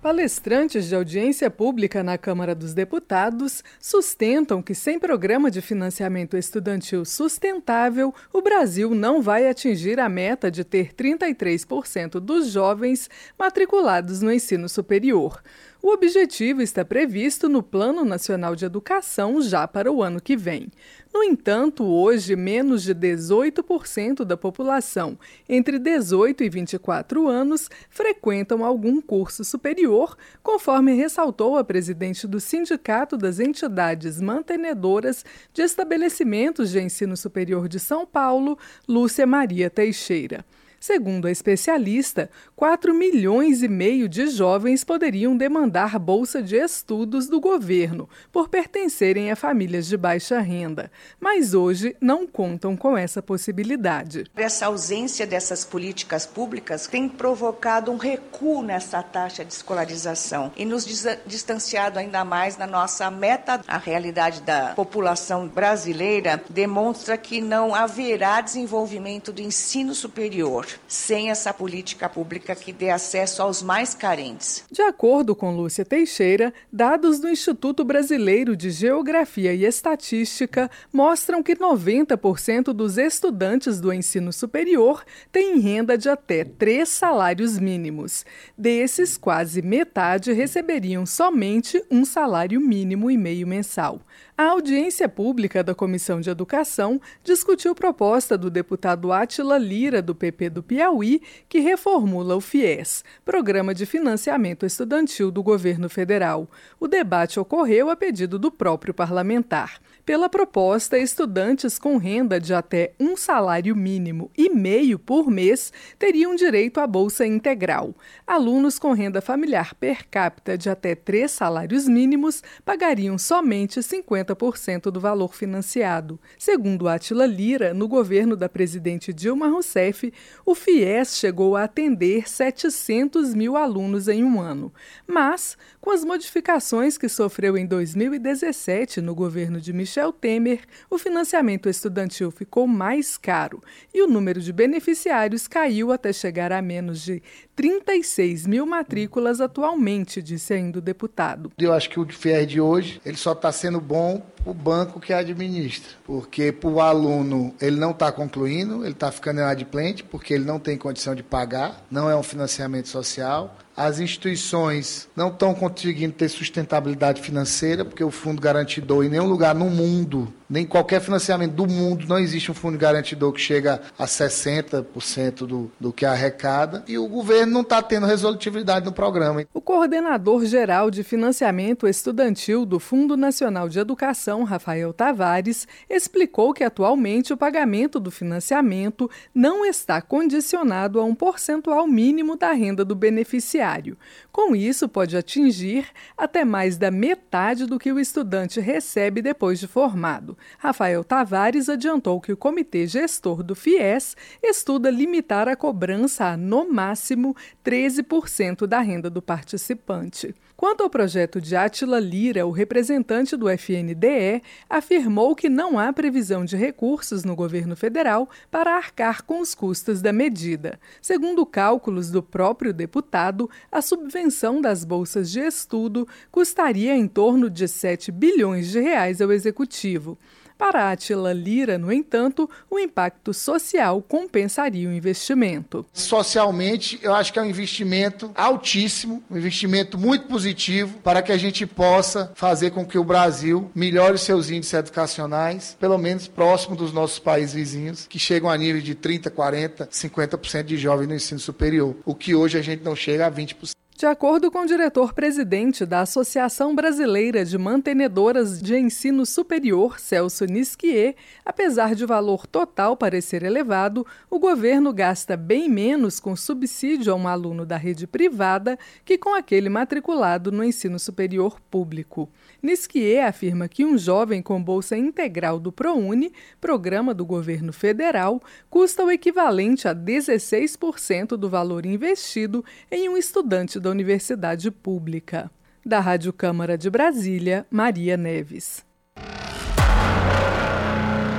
Palestrantes de audiência pública na Câmara dos Deputados sustentam que, sem programa de financiamento estudantil sustentável, o Brasil não vai atingir a meta de ter 33% dos jovens matriculados no ensino superior. O objetivo está previsto no Plano Nacional de Educação já para o ano que vem. No entanto, hoje, menos de 18% da população entre 18 e 24 anos frequentam algum curso superior, conforme ressaltou a presidente do Sindicato das Entidades Mantenedoras de Estabelecimentos de Ensino Superior de São Paulo, Lúcia Maria Teixeira. Segundo a especialista, 4 milhões e meio de jovens poderiam demandar bolsa de estudos do governo por pertencerem a famílias de baixa renda, mas hoje não contam com essa possibilidade. Essa ausência dessas políticas públicas tem provocado um recuo nessa taxa de escolarização e nos distanciado ainda mais na nossa meta. A realidade da população brasileira demonstra que não haverá desenvolvimento do ensino superior sem essa política pública que dê acesso aos mais carentes. De acordo com Lúcia Teixeira, dados do Instituto Brasileiro de Geografia e Estatística mostram que 90% dos estudantes do ensino superior têm renda de até três salários mínimos. Desses, quase metade receberiam somente um salário mínimo e meio mensal. A audiência pública da Comissão de Educação discutiu proposta do deputado Átila Lira, do PP do Piauí, que reformula o FIES, Programa de Financiamento Estudantil do Governo Federal. O debate ocorreu a pedido do próprio parlamentar. Pela proposta, estudantes com renda de até um salário mínimo e meio por mês teriam direito à bolsa integral. Alunos com renda familiar per capita de até três salários mínimos pagariam somente 50 50% do valor financiado. Segundo Atila Lira, no governo da presidente Dilma Rousseff, o FIES chegou a atender 700 mil alunos em um ano. Mas, com as modificações que sofreu em 2017 no governo de Michel Temer, o financiamento estudantil ficou mais caro e o número de beneficiários caiu até chegar a menos de 36 mil matrículas atualmente, disse ainda o deputado. Eu acho que o FIES de hoje ele só está sendo bom para o banco que administra, porque para o aluno ele não está concluindo, ele está ficando inadimplente porque ele não tem condição de pagar, não é um financiamento social as instituições não estão conseguindo ter sustentabilidade financeira, porque o fundo garantidor em nenhum lugar no mundo, nem qualquer financiamento do mundo, não existe um fundo garantidor que chega a 60% do, do que arrecada, e o governo não está tendo resolutividade no programa. O coordenador geral de financiamento estudantil do Fundo Nacional de Educação, Rafael Tavares, explicou que atualmente o pagamento do financiamento não está condicionado a um percentual mínimo da renda do beneficiário com isso, pode atingir até mais da metade do que o estudante recebe depois de formado. Rafael Tavares adiantou que o comitê gestor do FIES estuda limitar a cobrança a, no máximo, 13% da renda do participante. Quanto ao projeto de Atila Lira, o representante do FNDE afirmou que não há previsão de recursos no governo federal para arcar com os custos da medida. Segundo cálculos do próprio deputado, a subvenção das bolsas de estudo custaria em torno de 7 bilhões de reais ao executivo. Para Atila Lira, no entanto, o impacto social compensaria o investimento. Socialmente, eu acho que é um investimento altíssimo, um investimento muito positivo para que a gente possa fazer com que o Brasil melhore seus índices educacionais, pelo menos próximo dos nossos países vizinhos, que chegam a nível de 30, 40, 50% de jovens no ensino superior, o que hoje a gente não chega a 20%. De acordo com o diretor-presidente da Associação Brasileira de Mantenedoras de Ensino Superior, Celso Nisquier, apesar de o valor total parecer elevado, o governo gasta bem menos com subsídio a um aluno da rede privada que com aquele matriculado no ensino superior público. Nisquier afirma que um jovem com bolsa integral do ProUni, programa do governo federal, custa o equivalente a 16% do valor investido em um estudante da universidade pública. Da Rádio Câmara de Brasília, Maria Neves.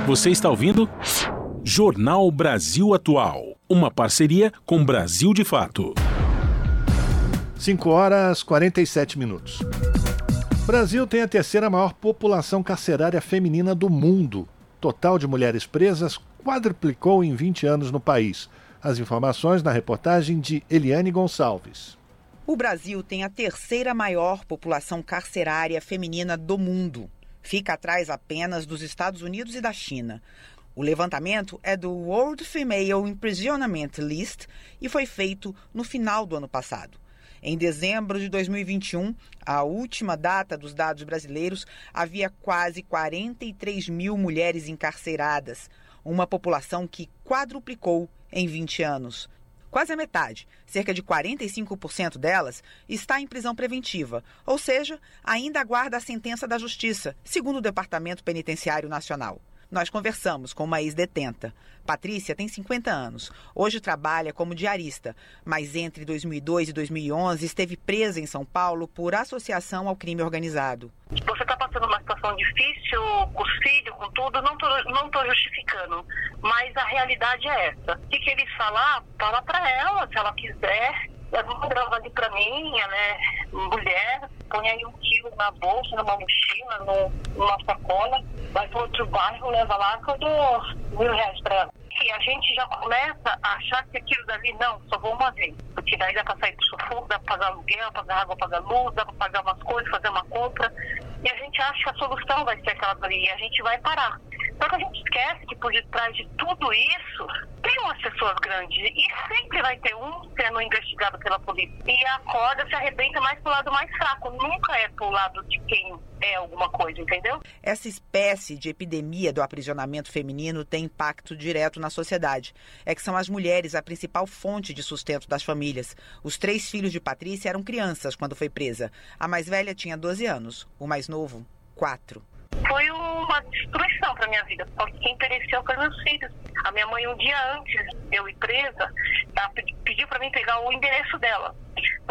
Você está ouvindo? Jornal Brasil Atual. Uma parceria com Brasil de Fato. 5 horas 47 minutos. Brasil tem a terceira maior população carcerária feminina do mundo. Total de mulheres presas quadruplicou em 20 anos no país. As informações na reportagem de Eliane Gonçalves. O Brasil tem a terceira maior população carcerária feminina do mundo. Fica atrás apenas dos Estados Unidos e da China. O levantamento é do World Female Imprisonment List e foi feito no final do ano passado. Em dezembro de 2021, a última data dos dados brasileiros, havia quase 43 mil mulheres encarceradas, uma população que quadruplicou em 20 anos. Quase a metade, cerca de 45% delas, está em prisão preventiva, ou seja, ainda aguarda a sentença da Justiça, segundo o Departamento Penitenciário Nacional. Nós conversamos com uma ex-detenta. Patrícia tem 50 anos. Hoje trabalha como diarista, mas entre 2002 e 2011 esteve presa em São Paulo por associação ao crime organizado. Você está passando uma situação difícil, com os filhos, com tudo, não estou não justificando, mas a realidade é essa. O que, que eles falar, fala para ela, se ela quiser, uma droga ali pra mim, ela é mulher, põe aí um quilo na bolsa, numa mochila, no, numa sacola, vai para outro bairro, leva lá que eu dou mil reais pra ela. E a gente já começa a achar que aquilo dali, não, só vou uma vez. Porque daí dá pra sair do sufoco, dá pra pagar aluguel, pagar água, pagar luz, dá pra pagar umas coisas, fazer uma compra. E a gente acha que a solução vai ser aquela dali, e a gente vai parar. Só que a gente esquece que por detrás de tudo isso tem umas pessoas grandes e sempre vai ter um sendo investigado pela polícia. E a corda se arrebenta mais pro lado mais fraco, nunca é pro lado de quem é alguma coisa, entendeu? Essa espécie de epidemia do aprisionamento feminino tem impacto direto na sociedade. É que são as mulheres a principal fonte de sustento das famílias. Os três filhos de Patrícia eram crianças quando foi presa. A mais velha tinha 12 anos, o mais novo, 4. Foi uma destruição para minha vida, porque quem pereceu foi meus filhos. A minha mãe, um dia antes de eu ir presa, pediu para mim pegar o endereço dela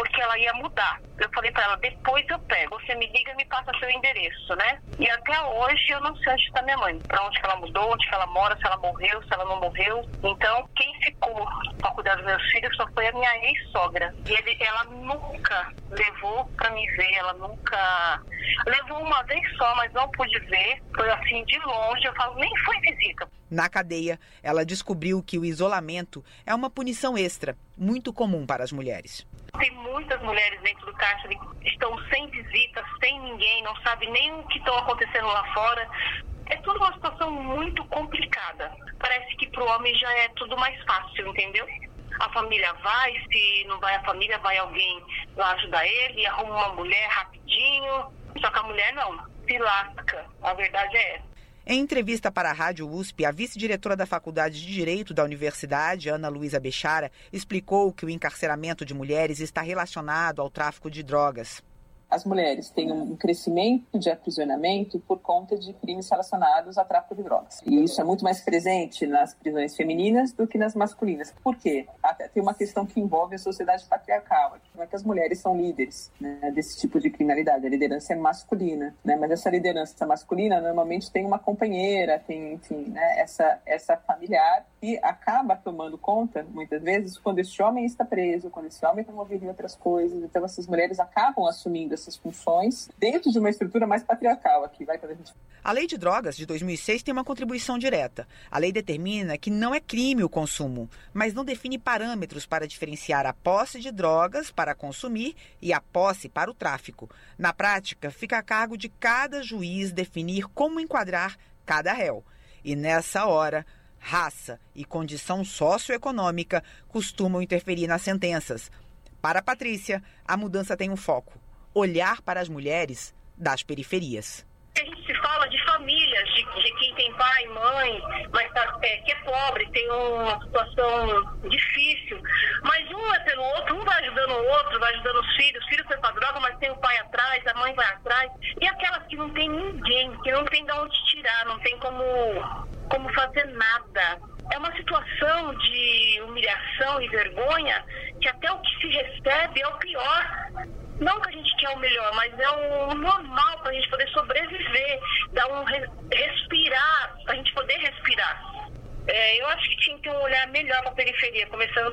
porque ela ia mudar. Eu falei para ela, depois eu pego, você me liga e me passa seu endereço, né? E até hoje eu não sei onde está minha mãe, para onde ela mudou, onde ela mora, se ela morreu, se ela não morreu. Então, quem ficou para cuidar dos meus filhos só foi a minha ex-sogra. E ele, ela nunca levou para me ver, ela nunca levou uma vez só, mas não pude ver. Foi assim de longe, eu falo, nem foi visita. Na cadeia, ela descobriu que o isolamento é uma punição extra, muito comum para as mulheres. Tem muitas mulheres dentro do cárcere que estão sem visitas, sem ninguém, não sabem nem o que está acontecendo lá fora. É tudo uma situação muito complicada. Parece que para o homem já é tudo mais fácil, entendeu? A família vai, se não vai a família, vai alguém lá ajudar ele, arruma uma mulher rapidinho. Só que a mulher não, se lasca. A verdade é essa. Em entrevista para a Rádio USP, a vice-diretora da Faculdade de Direito da Universidade, Ana Luísa Bechara, explicou que o encarceramento de mulheres está relacionado ao tráfico de drogas as mulheres têm um crescimento de aprisionamento por conta de crimes relacionados a tráfico de drogas. E isso é muito mais presente nas prisões femininas do que nas masculinas. Por quê? Até tem uma questão que envolve a sociedade patriarcal. Como é que as mulheres são líderes né, desse tipo de criminalidade? A liderança é masculina, né? mas essa liderança masculina normalmente tem uma companheira, tem, enfim, né, essa, essa familiar que acaba tomando conta, muitas vezes, quando esse homem está preso, quando esse homem está envolvido em outras coisas. Então, essas mulheres acabam assumindo essas funções dentro de uma estrutura mais patriarcal aqui, vai quando a gente a Lei de Drogas de 2006 tem uma contribuição direta. A lei determina que não é crime o consumo, mas não define parâmetros para diferenciar a posse de drogas para consumir e a posse para o tráfico. Na prática, fica a cargo de cada juiz definir como enquadrar cada réu. E nessa hora, raça e condição socioeconômica costumam interferir nas sentenças. Para Patrícia, a mudança tem um foco olhar para as mulheres das periferias. A gente se fala de famílias, de, de quem tem pai, mãe, mas tá, é, que é pobre, tem uma situação difícil. Mas um é pelo outro, um vai ajudando o outro, vai ajudando os filhos, os filhos foi pra droga, mas tem o pai atrás, a mãe vai atrás. E aquelas que não tem ninguém, que não tem de onde tirar, não tem como, como fazer nada. É uma situação de humilhação e vergonha que até o que se recebe é o pior não que a gente quer o melhor, mas é o normal para a gente poder sobreviver, dar um respirar, para a gente poder respirar. É, eu acho que tinha que ter um olhar melhor para a periferia, começando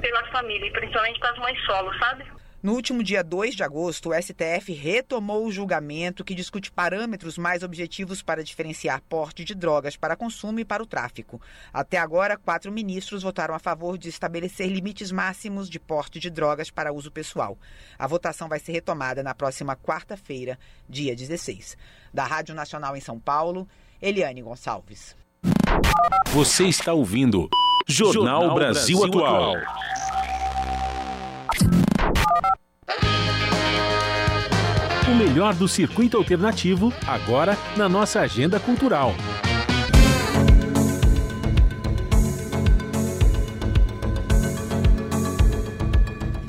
pela família, principalmente para as mães solo, sabe? No último dia 2 de agosto, o STF retomou o julgamento que discute parâmetros mais objetivos para diferenciar porte de drogas para consumo e para o tráfico. Até agora, quatro ministros votaram a favor de estabelecer limites máximos de porte de drogas para uso pessoal. A votação vai ser retomada na próxima quarta-feira, dia 16. Da Rádio Nacional em São Paulo, Eliane Gonçalves. Você está ouvindo Jornal, Jornal Brasil, Brasil, Atual. Atual. Melhor do circuito alternativo, agora na nossa agenda cultural.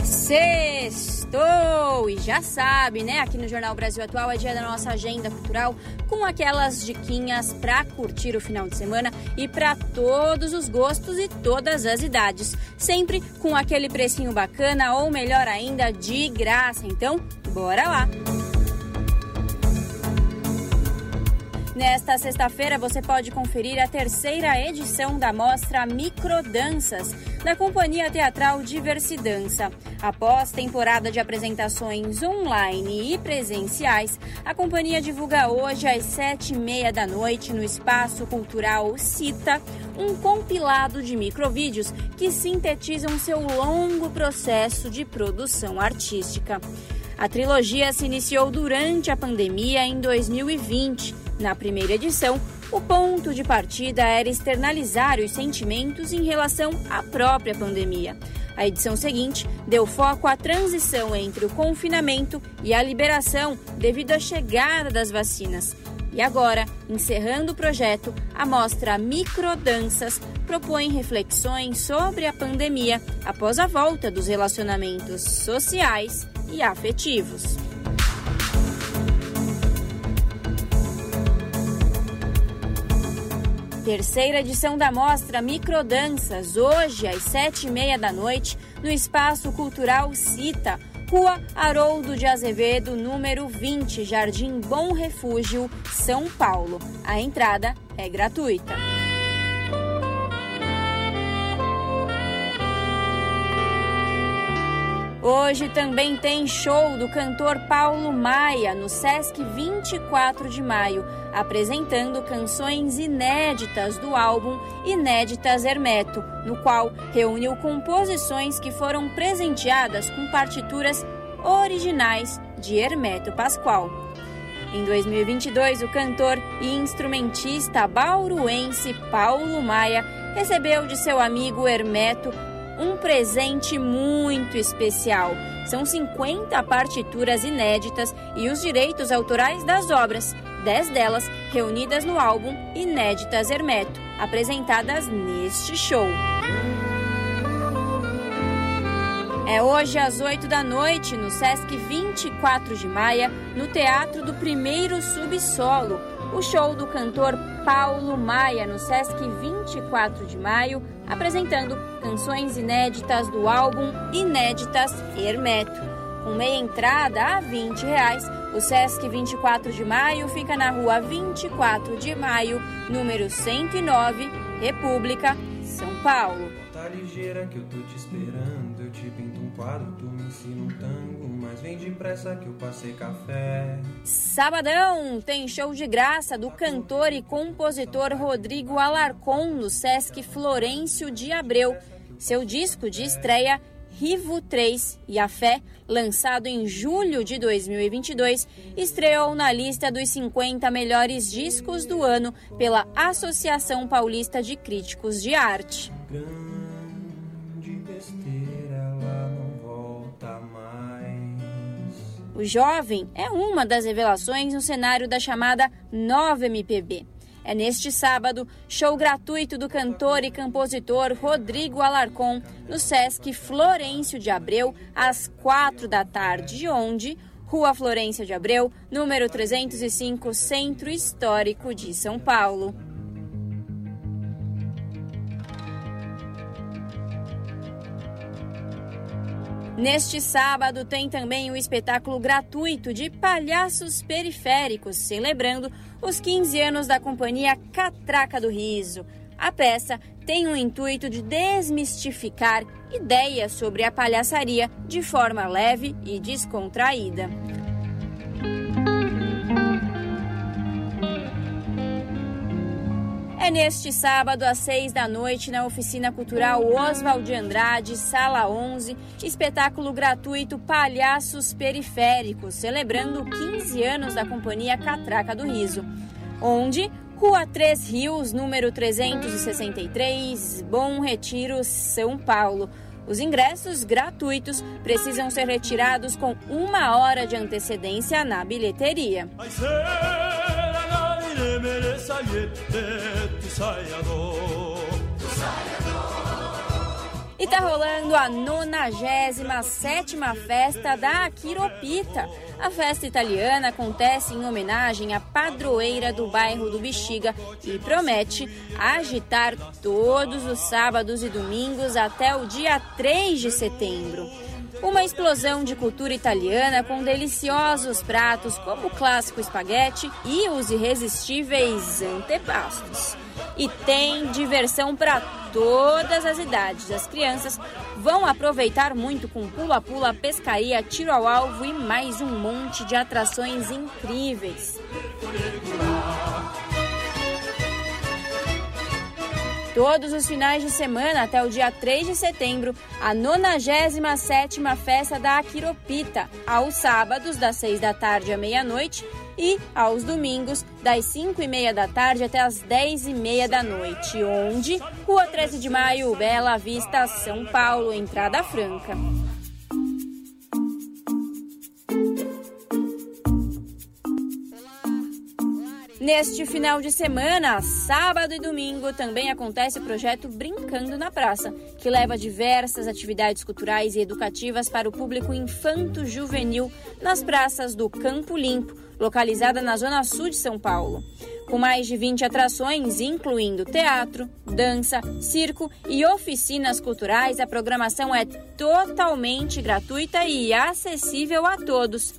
Sextou! E já sabe, né? Aqui no Jornal Brasil Atual é dia da nossa agenda cultural com aquelas diquinhas para curtir o final de semana e para todos os gostos e todas as idades. Sempre com aquele precinho bacana ou melhor ainda, de graça. Então, bora lá! Nesta sexta-feira você pode conferir a terceira edição da mostra Microdanças, da Companhia Teatral Diversiddança. Após temporada de apresentações online e presenciais, a companhia divulga hoje às sete e meia da noite no Espaço Cultural Cita um compilado de microvídeos que sintetizam seu longo processo de produção artística. A trilogia se iniciou durante a pandemia em 2020 na primeira edição, o ponto de partida era externalizar os sentimentos em relação à própria pandemia. A edição seguinte deu foco à transição entre o confinamento e a liberação devido à chegada das vacinas. E agora, encerrando o projeto, a mostra Microdanças propõe reflexões sobre a pandemia após a volta dos relacionamentos sociais e afetivos. Terceira edição da mostra Microdanças, hoje às sete e meia da noite, no Espaço Cultural Cita, Rua Haroldo de Azevedo, número 20, Jardim Bom Refúgio, São Paulo. A entrada é gratuita. Hoje também tem show do cantor Paulo Maia no Sesc 24 de maio, apresentando canções inéditas do álbum Inéditas Hermeto, no qual reuniu composições que foram presenteadas com partituras originais de Hermeto Pascoal. Em 2022, o cantor e instrumentista bauruense Paulo Maia recebeu de seu amigo Hermeto um presente muito especial. São 50 partituras inéditas e os direitos autorais das obras, 10 delas reunidas no álbum Inéditas Hermeto, apresentadas neste show. É hoje às 8 da noite, no Sesc 24 de Maia, no Teatro do Primeiro Subsolo, o show do cantor Paulo Maia no Sesc 24 de maio, apresentando canções inéditas do álbum Inéditas Hermeto. Com meia entrada a 20 reais, o Sesc 24 de maio fica na rua 24 de maio, número 109, República, São Paulo. Tá ligeira que eu tô te esperando, eu te pinto um quadro, tu me ensina um tango mas vem depressa que eu passei café. Sabadão tem show de graça do cantor e compositor Rodrigo Alarcon no Sesc Florencio de Abreu. Seu disco de estreia Rivo 3 e A Fé, lançado em julho de 2022, estreou na lista dos 50 melhores discos do ano pela Associação Paulista de Críticos de Arte. O jovem é uma das revelações no cenário da chamada Nova MPB. É neste sábado, show gratuito do cantor e compositor Rodrigo Alarcon no Sesc Florencio de Abreu, às quatro da tarde, onde Rua Florência de Abreu, número 305, Centro Histórico de São Paulo. Neste sábado tem também o espetáculo gratuito de palhaços periféricos, celebrando os 15 anos da companhia Catraca do Riso. A peça tem o intuito de desmistificar ideias sobre a palhaçaria de forma leve e descontraída. Neste sábado, às seis da noite, na Oficina Cultural Oswald de Andrade, Sala 11, espetáculo gratuito Palhaços Periféricos, celebrando 15 anos da Companhia Catraca do Riso, onde Rua Três Rios, número 363, Bom Retiro, São Paulo. Os ingressos gratuitos precisam ser retirados com uma hora de antecedência na bilheteria. E tá rolando a 97 festa da Aquiropita. A festa italiana acontece em homenagem à padroeira do bairro do Bexiga e promete agitar todos os sábados e domingos até o dia 3 de setembro. Uma explosão de cultura italiana com deliciosos pratos como o clássico espaguete e os irresistíveis antepastos. E tem diversão para todas as idades. As crianças vão aproveitar muito com pula-pula, pescaria, tiro ao alvo e mais um monte de atrações incríveis. Todos os finais de semana até o dia 3 de setembro, a 97ª Festa da Aquiropita, aos sábados das 6 da tarde à meia-noite e aos domingos das 5 e meia da tarde até as 10 e meia da noite, onde Rua 13 de Maio, Bela Vista, São Paulo, entrada franca. Neste final de semana, sábado e domingo, também acontece o projeto Brincando na Praça, que leva diversas atividades culturais e educativas para o público infanto-juvenil nas praças do Campo Limpo, localizada na zona sul de São Paulo. Com mais de 20 atrações, incluindo teatro, dança, circo e oficinas culturais, a programação é totalmente gratuita e acessível a todos.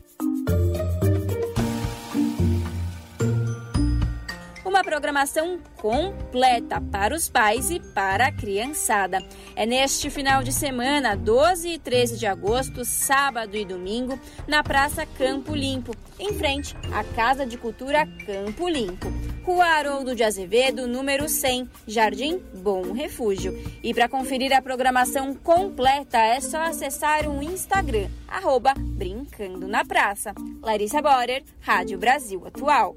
Uma programação completa para os pais e para a criançada. É neste final de semana, 12 e 13 de agosto, sábado e domingo, na Praça Campo Limpo, em frente à Casa de Cultura Campo Limpo. Rua Haroldo de Azevedo, número 100, Jardim Bom Refúgio. E para conferir a programação completa é só acessar o Instagram, arroba Brincando na Praça. Larissa Borer, Rádio Brasil Atual.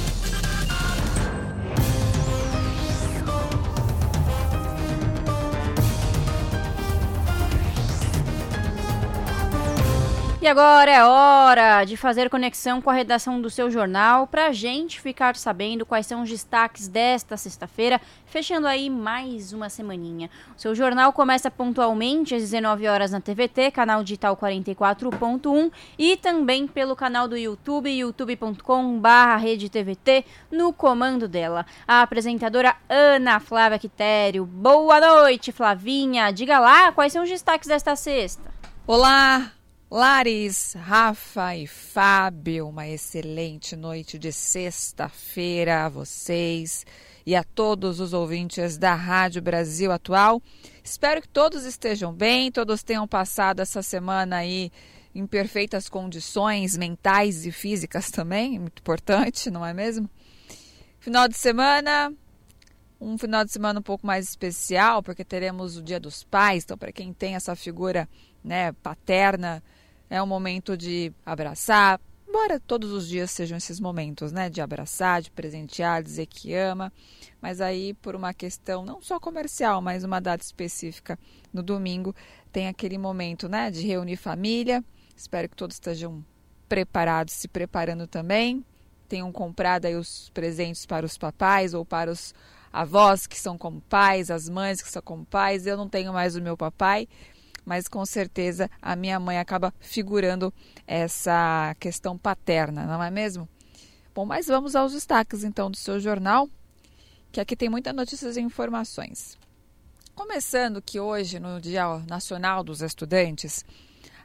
E agora é hora de fazer conexão com a redação do seu jornal para a gente ficar sabendo quais são os destaques desta sexta-feira, fechando aí mais uma semaninha. O seu jornal começa pontualmente às 19 horas na TVT, canal digital 44.1 e também pelo canal do YouTube, youtube.com/redetvt, no comando dela. A apresentadora Ana Flávia Quitério. Boa noite, Flavinha. Diga lá quais são os destaques desta sexta. Olá, Lares, Rafa e Fábio, uma excelente noite de sexta-feira a vocês e a todos os ouvintes da Rádio Brasil Atual. Espero que todos estejam bem, todos tenham passado essa semana aí em perfeitas condições mentais e físicas também, muito importante, não é mesmo? Final de semana, um final de semana um pouco mais especial, porque teremos o Dia dos Pais, então para quem tem essa figura, né, paterna, é um momento de abraçar, embora todos os dias sejam esses momentos, né? De abraçar, de presentear, dizer que ama. Mas aí, por uma questão não só comercial, mas uma data específica no domingo, tem aquele momento, né? De reunir família. Espero que todos estejam preparados, se preparando também. Tenham comprado aí os presentes para os papais ou para os avós que são como pais, as mães que são como pais. Eu não tenho mais o meu papai, mas com certeza a minha mãe acaba figurando essa questão paterna, não é mesmo? Bom, mas vamos aos destaques então do seu jornal, que aqui tem muitas notícias e informações. Começando que hoje, no Dia Nacional dos Estudantes,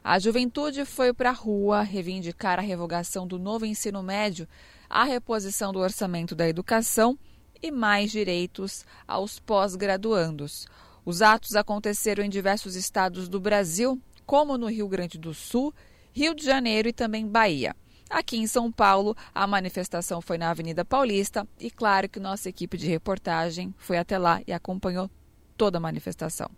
a juventude foi para a rua reivindicar a revogação do novo ensino médio, a reposição do orçamento da educação e mais direitos aos pós-graduandos. Os atos aconteceram em diversos estados do Brasil, como no Rio Grande do Sul, Rio de Janeiro e também Bahia. Aqui em São Paulo, a manifestação foi na Avenida Paulista e, claro, que nossa equipe de reportagem foi até lá e acompanhou toda a manifestação.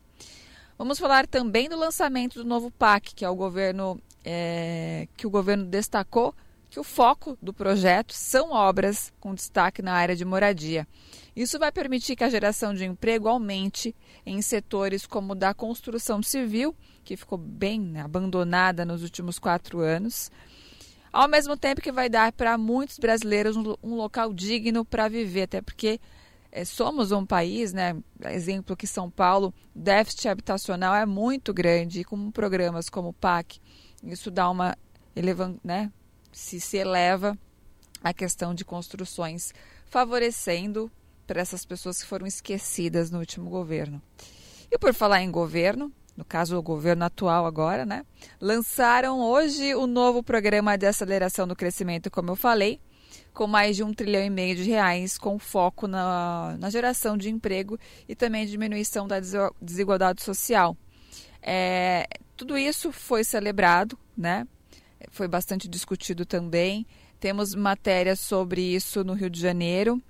Vamos falar também do lançamento do novo PAC, que é o governo é, que o governo destacou que o foco do projeto são obras com destaque na área de moradia. Isso vai permitir que a geração de emprego aumente em setores como o da construção civil, que ficou bem né, abandonada nos últimos quatro anos, ao mesmo tempo que vai dar para muitos brasileiros um, local digno para viver, até porque é, somos um país, né? Exemplo que São Paulo, déficit habitacional é muito grande e com programas como o PAC, isso dá uma né? Se se eleva a questão de construções, favorecendo para essas pessoas que foram esquecidas no último governo. E por falar em governo, no caso o governo atual agora, né? Lançaram hoje o novo programa de aceleração do crescimento, como eu falei, com mais de um trilhão e meio de reais, com foco na, na geração de emprego e também diminuição da desigualdade social. É, tudo isso foi celebrado, né? Foi bastante discutido também. Temos matérias sobre isso no Rio de Janeiro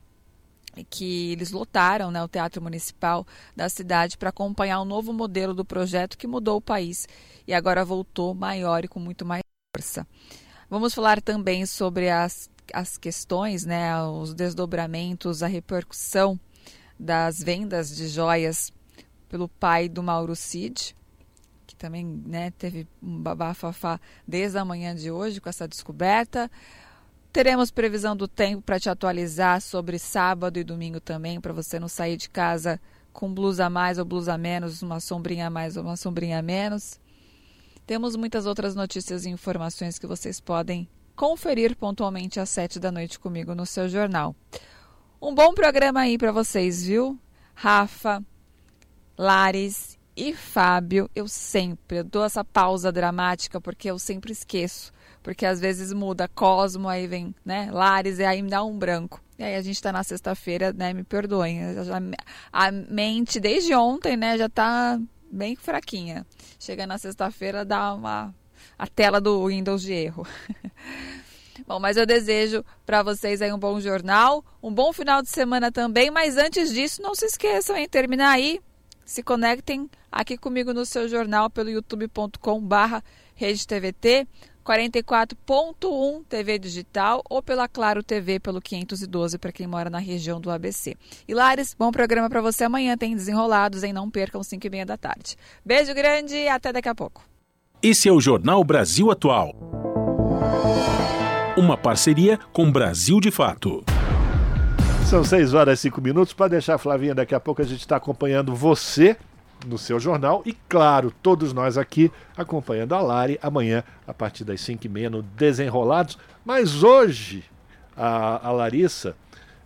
que eles lotaram né, o Teatro Municipal da cidade para acompanhar o novo modelo do projeto que mudou o país e agora voltou maior e com muito mais força. Vamos falar também sobre as, as questões, né, os desdobramentos, a repercussão das vendas de joias pelo pai do Mauro Cid, que também né, teve um babafafá desde a manhã de hoje com essa descoberta. Teremos previsão do tempo para te atualizar sobre sábado e domingo também, para você não sair de casa com blusa mais ou blusa menos, uma sombrinha mais ou uma sombrinha menos. Temos muitas outras notícias e informações que vocês podem conferir pontualmente às sete da noite comigo no seu jornal. Um bom programa aí para vocês, viu? Rafa, Lares e Fábio, eu sempre dou essa pausa dramática porque eu sempre esqueço. Porque às vezes muda Cosmo, aí vem, né, Lares, e aí me dá um branco. E aí a gente está na sexta-feira, né, me perdoem. A mente, desde ontem, né, já está bem fraquinha. Chega na sexta-feira, dá uma... a tela do Windows de erro. Bom, mas eu desejo para vocês aí um bom jornal, um bom final de semana também, mas antes disso, não se esqueçam em terminar aí, se conectem aqui comigo no seu jornal pelo youtube.com barra RedeTVT, 44.1 TV digital ou pela Claro TV pelo 512 para quem mora na região do ABC. Hilares, bom programa para você amanhã, tem desenrolados, em não percam 5 e meia da tarde. Beijo grande e até daqui a pouco. Esse é o Jornal Brasil Atual. Uma parceria com Brasil de Fato. São 6 horas e 5 minutos. Para deixar a Flavinha, daqui a pouco a gente está acompanhando você no seu jornal e, claro, todos nós aqui acompanhando a Lari amanhã a partir das 5 e meia no Desenrolados. Mas hoje a, a Larissa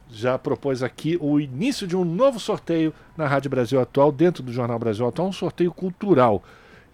já propôs aqui o início de um novo sorteio na Rádio Brasil Atual, dentro do Jornal Brasil Atual, um sorteio cultural.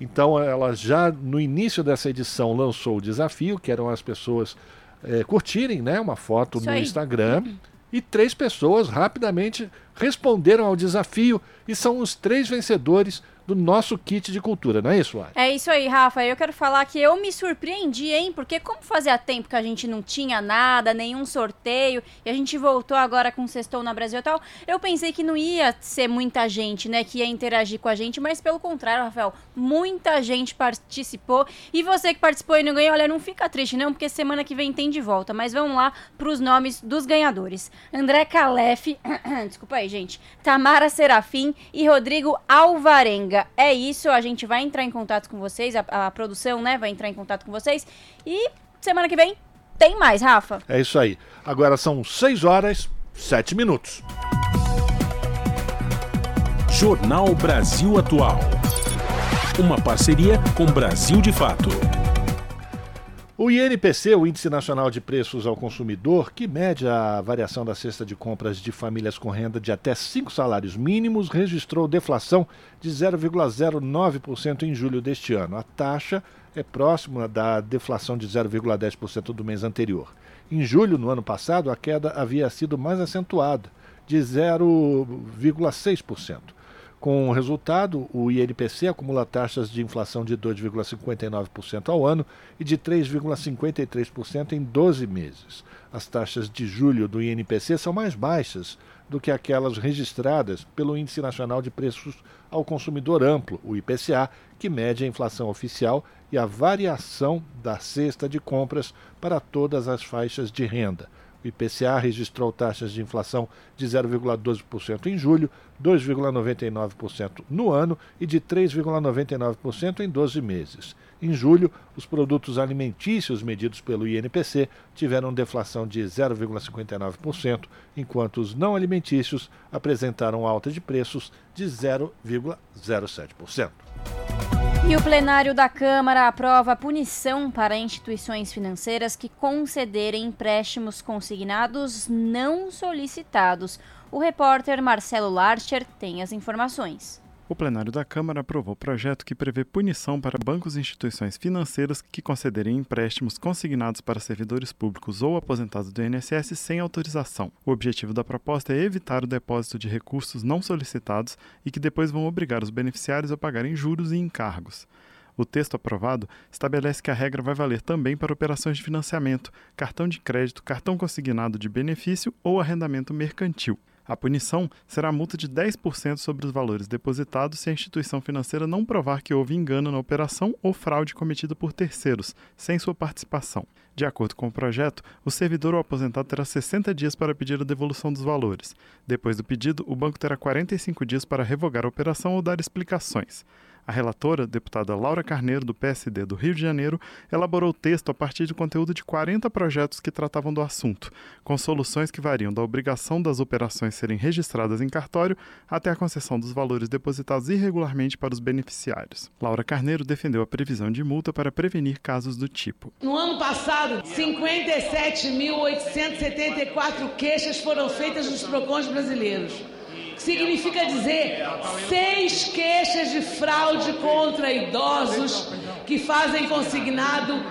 Então ela já no início dessa edição lançou o desafio, que eram as pessoas é, curtirem né, uma foto Isso no aí. Instagram. Uhum. E três pessoas rapidamente responderam ao desafio e são os três vencedores do nosso kit de cultura, não é isso, Ari? É isso aí, Rafa. Eu quero falar que eu me surpreendi, hein? Porque como fazia tempo que a gente não tinha nada, nenhum sorteio, e a gente voltou agora com Sextou na Brasil e tal, eu pensei que não ia ser muita gente, né, que ia interagir com a gente, mas pelo contrário, Rafael, muita gente participou. E você que participou e não ganhou, olha, não fica triste não, porque semana que vem tem de volta. Mas vamos lá para os nomes dos ganhadores. André Calef, desculpa aí, gente. Tamara Serafim e Rodrigo Alvarenga. É isso, a gente vai entrar em contato com vocês, a, a produção, né, vai entrar em contato com vocês. E semana que vem tem mais, Rafa. É isso aí. Agora são 6 horas, 7 minutos. Jornal Brasil Atual. Uma parceria com Brasil de Fato. O INPC, o Índice Nacional de Preços ao Consumidor, que mede a variação da cesta de compras de famílias com renda de até cinco salários mínimos, registrou deflação de 0,09% em julho deste ano. A taxa é próxima da deflação de 0,10% do mês anterior. Em julho, no ano passado, a queda havia sido mais acentuada, de 0,6%. Com o resultado, o INPC acumula taxas de inflação de 2,59% ao ano e de 3,53% em 12 meses. As taxas de julho do INPC são mais baixas do que aquelas registradas pelo Índice Nacional de Preços ao Consumidor Amplo, o IPCA, que mede a inflação oficial e a variação da cesta de compras para todas as faixas de renda. O IPCA registrou taxas de inflação de 0,12% em julho, 2,99% no ano e de 3,99% em 12 meses. Em julho, os produtos alimentícios medidos pelo INPC tiveram deflação de 0,59%, enquanto os não alimentícios apresentaram alta de preços de 0,07%. E o plenário da Câmara aprova punição para instituições financeiras que concederem empréstimos consignados não solicitados. O repórter Marcelo Larcher tem as informações. O plenário da Câmara aprovou projeto que prevê punição para bancos e instituições financeiras que concederem empréstimos consignados para servidores públicos ou aposentados do INSS sem autorização. O objetivo da proposta é evitar o depósito de recursos não solicitados e que depois vão obrigar os beneficiários a pagarem juros e encargos. O texto aprovado estabelece que a regra vai valer também para operações de financiamento, cartão de crédito, cartão consignado de benefício ou arrendamento mercantil. A punição será a multa de 10% sobre os valores depositados se a instituição financeira não provar que houve engano na operação ou fraude cometida por terceiros, sem sua participação. De acordo com o projeto, o servidor ou aposentado terá 60 dias para pedir a devolução dos valores. Depois do pedido, o banco terá 45 dias para revogar a operação ou dar explicações. A relatora, deputada Laura Carneiro, do PSD do Rio de Janeiro, elaborou o texto a partir de conteúdo de 40 projetos que tratavam do assunto, com soluções que variam da obrigação das operações serem registradas em cartório até a concessão dos valores depositados irregularmente para os beneficiários. Laura Carneiro defendeu a previsão de multa para prevenir casos do tipo. No ano passado, 57.874 queixas foram feitas nos PROCONs brasileiros significa dizer seis queixas de fraude contra idosos que fazem consignado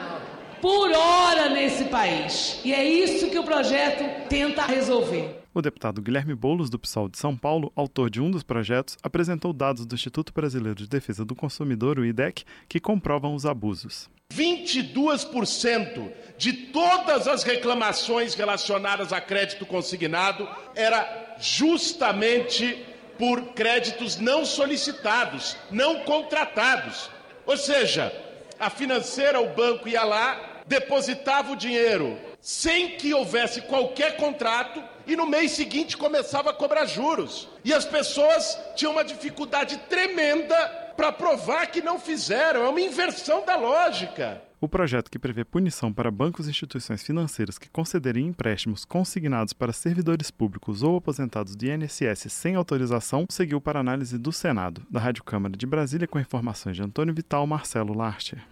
por hora nesse país. E é isso que o projeto tenta resolver. O deputado Guilherme Boulos, do PSOL de São Paulo, autor de um dos projetos, apresentou dados do Instituto Brasileiro de Defesa do Consumidor, o IDEC, que comprovam os abusos. 22% de todas as reclamações relacionadas a crédito consignado era justamente por créditos não solicitados, não contratados. Ou seja, a financeira, o banco ia lá, depositava o dinheiro sem que houvesse qualquer contrato e no mês seguinte começava a cobrar juros. E as pessoas tinham uma dificuldade tremenda para provar que não fizeram. É uma inversão da lógica. O projeto que prevê punição para bancos e instituições financeiras que concederem empréstimos consignados para servidores públicos ou aposentados de INSS sem autorização seguiu para análise do Senado. Da Rádio Câmara de Brasília, com informações de Antônio Vital, Marcelo Larcher.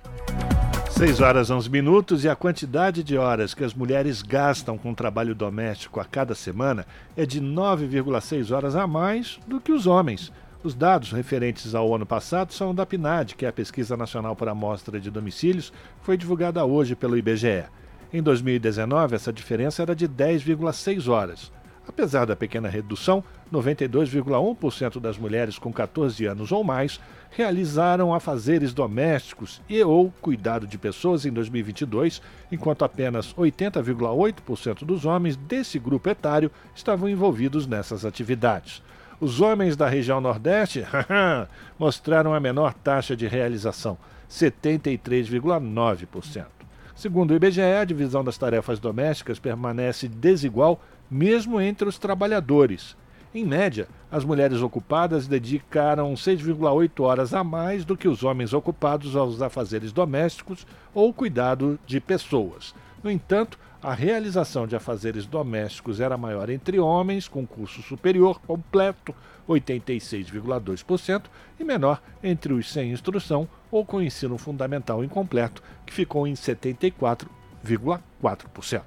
6 horas 11 minutos e a quantidade de horas que as mulheres gastam com trabalho doméstico a cada semana é de 9,6 horas a mais do que os homens. Os dados referentes ao ano passado são da PNAD, que é a Pesquisa Nacional por Amostra de Domicílios, foi divulgada hoje pelo IBGE. Em 2019, essa diferença era de 10,6 horas. Apesar da pequena redução, 92,1% das mulheres com 14 anos ou mais realizaram afazeres domésticos e ou cuidado de pessoas em 2022, enquanto apenas 80,8% dos homens desse grupo etário estavam envolvidos nessas atividades. Os homens da região Nordeste mostraram a menor taxa de realização, 73,9%. Segundo o IBGE, a divisão das tarefas domésticas permanece desigual mesmo entre os trabalhadores. Em média, as mulheres ocupadas dedicaram 6,8 horas a mais do que os homens ocupados aos afazeres domésticos ou cuidado de pessoas. No entanto, a realização de afazeres domésticos era maior entre homens com curso superior completo, 86,2%, e menor entre os sem instrução ou com ensino fundamental incompleto, que ficou em 74,4%.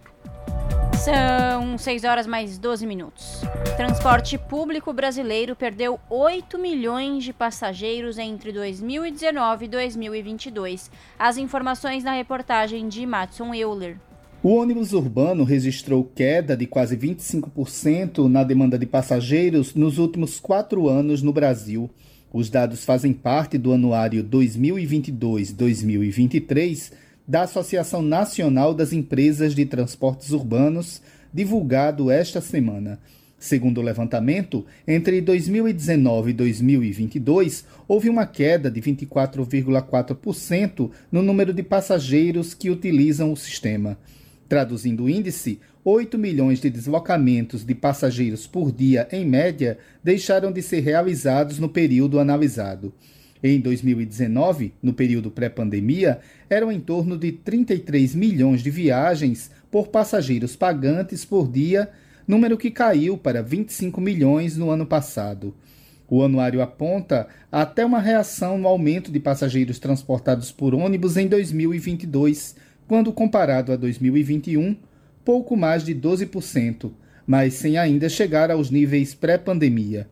São 6 horas mais 12 minutos. Transporte público brasileiro perdeu 8 milhões de passageiros entre 2019 e 2022. As informações na reportagem de Matson Euler. O ônibus urbano registrou queda de quase 25% na demanda de passageiros nos últimos quatro anos no Brasil. Os dados fazem parte do anuário 2022-2023 da Associação Nacional das Empresas de Transportes Urbanos, divulgado esta semana. Segundo o levantamento, entre 2019 e 2022, houve uma queda de 24,4% no número de passageiros que utilizam o sistema. Traduzindo o índice, 8 milhões de deslocamentos de passageiros por dia, em média, deixaram de ser realizados no período analisado. Em 2019, no período pré-pandemia, eram em torno de 33 milhões de viagens por passageiros pagantes por dia, número que caiu para 25 milhões no ano passado. O anuário aponta até uma reação no aumento de passageiros transportados por ônibus em 2022 quando comparado a 2021, pouco mais de 12%, mas sem ainda chegar aos níveis pré-pandemia.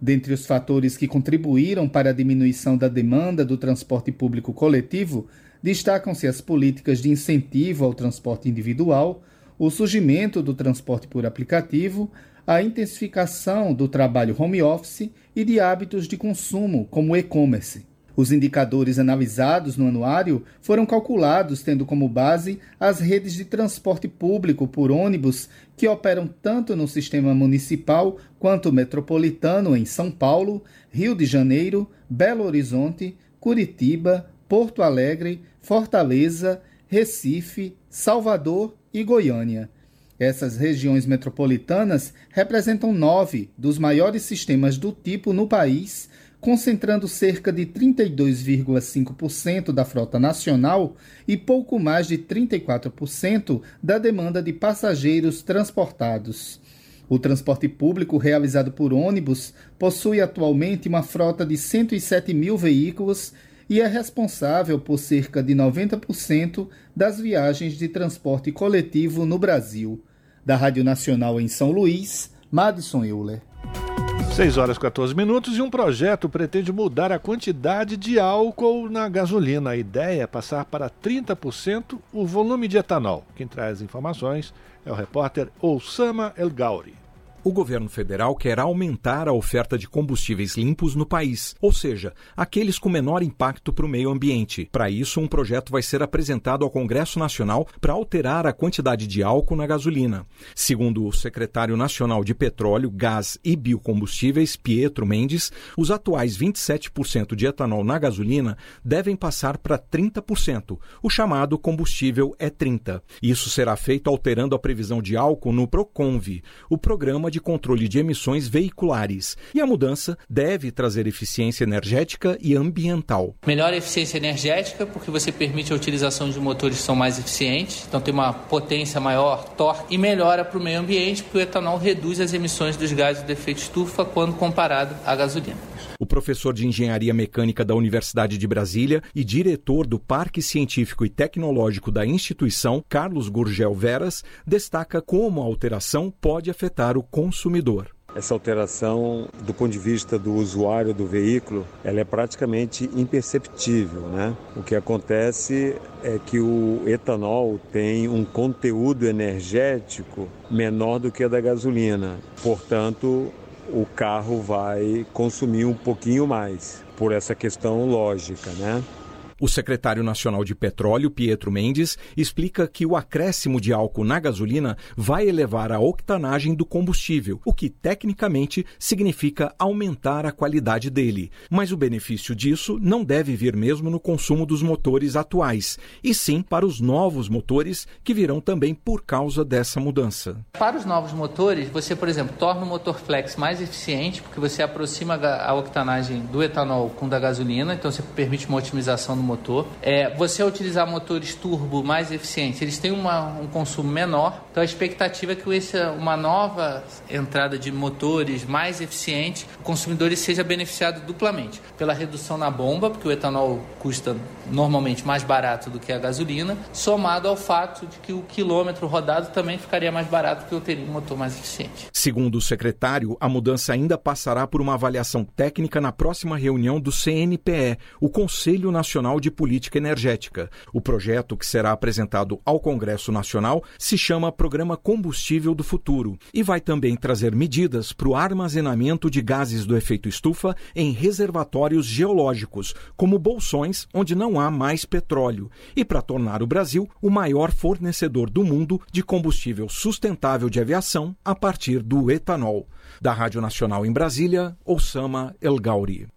Dentre os fatores que contribuíram para a diminuição da demanda do transporte público coletivo, destacam-se as políticas de incentivo ao transporte individual, o surgimento do transporte por aplicativo, a intensificação do trabalho home office e de hábitos de consumo, como o e-commerce. Os indicadores analisados no anuário foram calculados tendo como base as redes de transporte público por ônibus que operam tanto no sistema municipal quanto metropolitano em São Paulo, Rio de Janeiro, Belo Horizonte, Curitiba, Porto Alegre, Fortaleza, Recife, Salvador e Goiânia. Essas regiões metropolitanas representam nove dos maiores sistemas do tipo no país, concentrando cerca de 32,5% da frota nacional e pouco mais de 34% da demanda de passageiros transportados. O transporte público realizado por ônibus possui atualmente uma frota de 107 mil veículos e é responsável por cerca de 90% das viagens de transporte coletivo no Brasil. Da Rádio Nacional em São Luís, Madison Euler. 6 horas e 14 minutos e um projeto pretende mudar a quantidade de álcool na gasolina. A ideia é passar para 30% o volume de etanol. Quem traz informações é o repórter Osama El Gauri. O governo federal quer aumentar a oferta de combustíveis limpos no país, ou seja, aqueles com menor impacto para o meio ambiente. Para isso, um projeto vai ser apresentado ao Congresso Nacional para alterar a quantidade de álcool na gasolina. Segundo o secretário nacional de Petróleo, Gás e Biocombustíveis, Pietro Mendes, os atuais 27% de etanol na gasolina devem passar para 30%, o chamado combustível E30. Isso será feito alterando a previsão de álcool no Proconv, o programa de controle de emissões veiculares. E a mudança deve trazer eficiência energética e ambiental. Melhor eficiência energética, porque você permite a utilização de motores que são mais eficientes, então tem uma potência maior, torque, e melhora para o meio ambiente, porque o etanol reduz as emissões dos gases de efeito estufa quando comparado à gasolina. O professor de Engenharia Mecânica da Universidade de Brasília e diretor do Parque Científico e Tecnológico da instituição, Carlos Gurgel Veras, destaca como a alteração pode afetar o consumidor. Essa alteração, do ponto de vista do usuário do veículo, ela é praticamente imperceptível, né? O que acontece é que o etanol tem um conteúdo energético menor do que a da gasolina. Portanto, o carro vai consumir um pouquinho mais, por essa questão lógica, né? O secretário nacional de petróleo, Pietro Mendes, explica que o acréscimo de álcool na gasolina vai elevar a octanagem do combustível, o que tecnicamente significa aumentar a qualidade dele. Mas o benefício disso não deve vir mesmo no consumo dos motores atuais, e sim para os novos motores que virão também por causa dessa mudança. Para os novos motores, você, por exemplo, torna o motor flex mais eficiente, porque você aproxima a octanagem do etanol com da gasolina, então você permite uma otimização do motor. É, você utilizar motores turbo mais eficientes, eles têm uma, um consumo menor, então a expectativa é que esse, uma nova entrada de motores mais eficientes, o consumidor seja beneficiado duplamente pela redução na bomba, porque o etanol custa normalmente mais barato do que a gasolina, somado ao fato de que o quilômetro rodado também ficaria mais barato porque eu teria um motor mais eficiente. Segundo o secretário, a mudança ainda passará por uma avaliação técnica na próxima reunião do CNPE, o Conselho Nacional de Política Energética. O projeto, que será apresentado ao Congresso Nacional, se chama Programa Combustível do Futuro e vai também trazer medidas para o armazenamento de gases do efeito estufa em reservatórios geológicos, como bolsões onde não há mais petróleo, e para tornar o Brasil o maior fornecedor do mundo de combustível sustentável de aviação a partir do etanol. Da Rádio Nacional em Brasília, Osama El Gauri.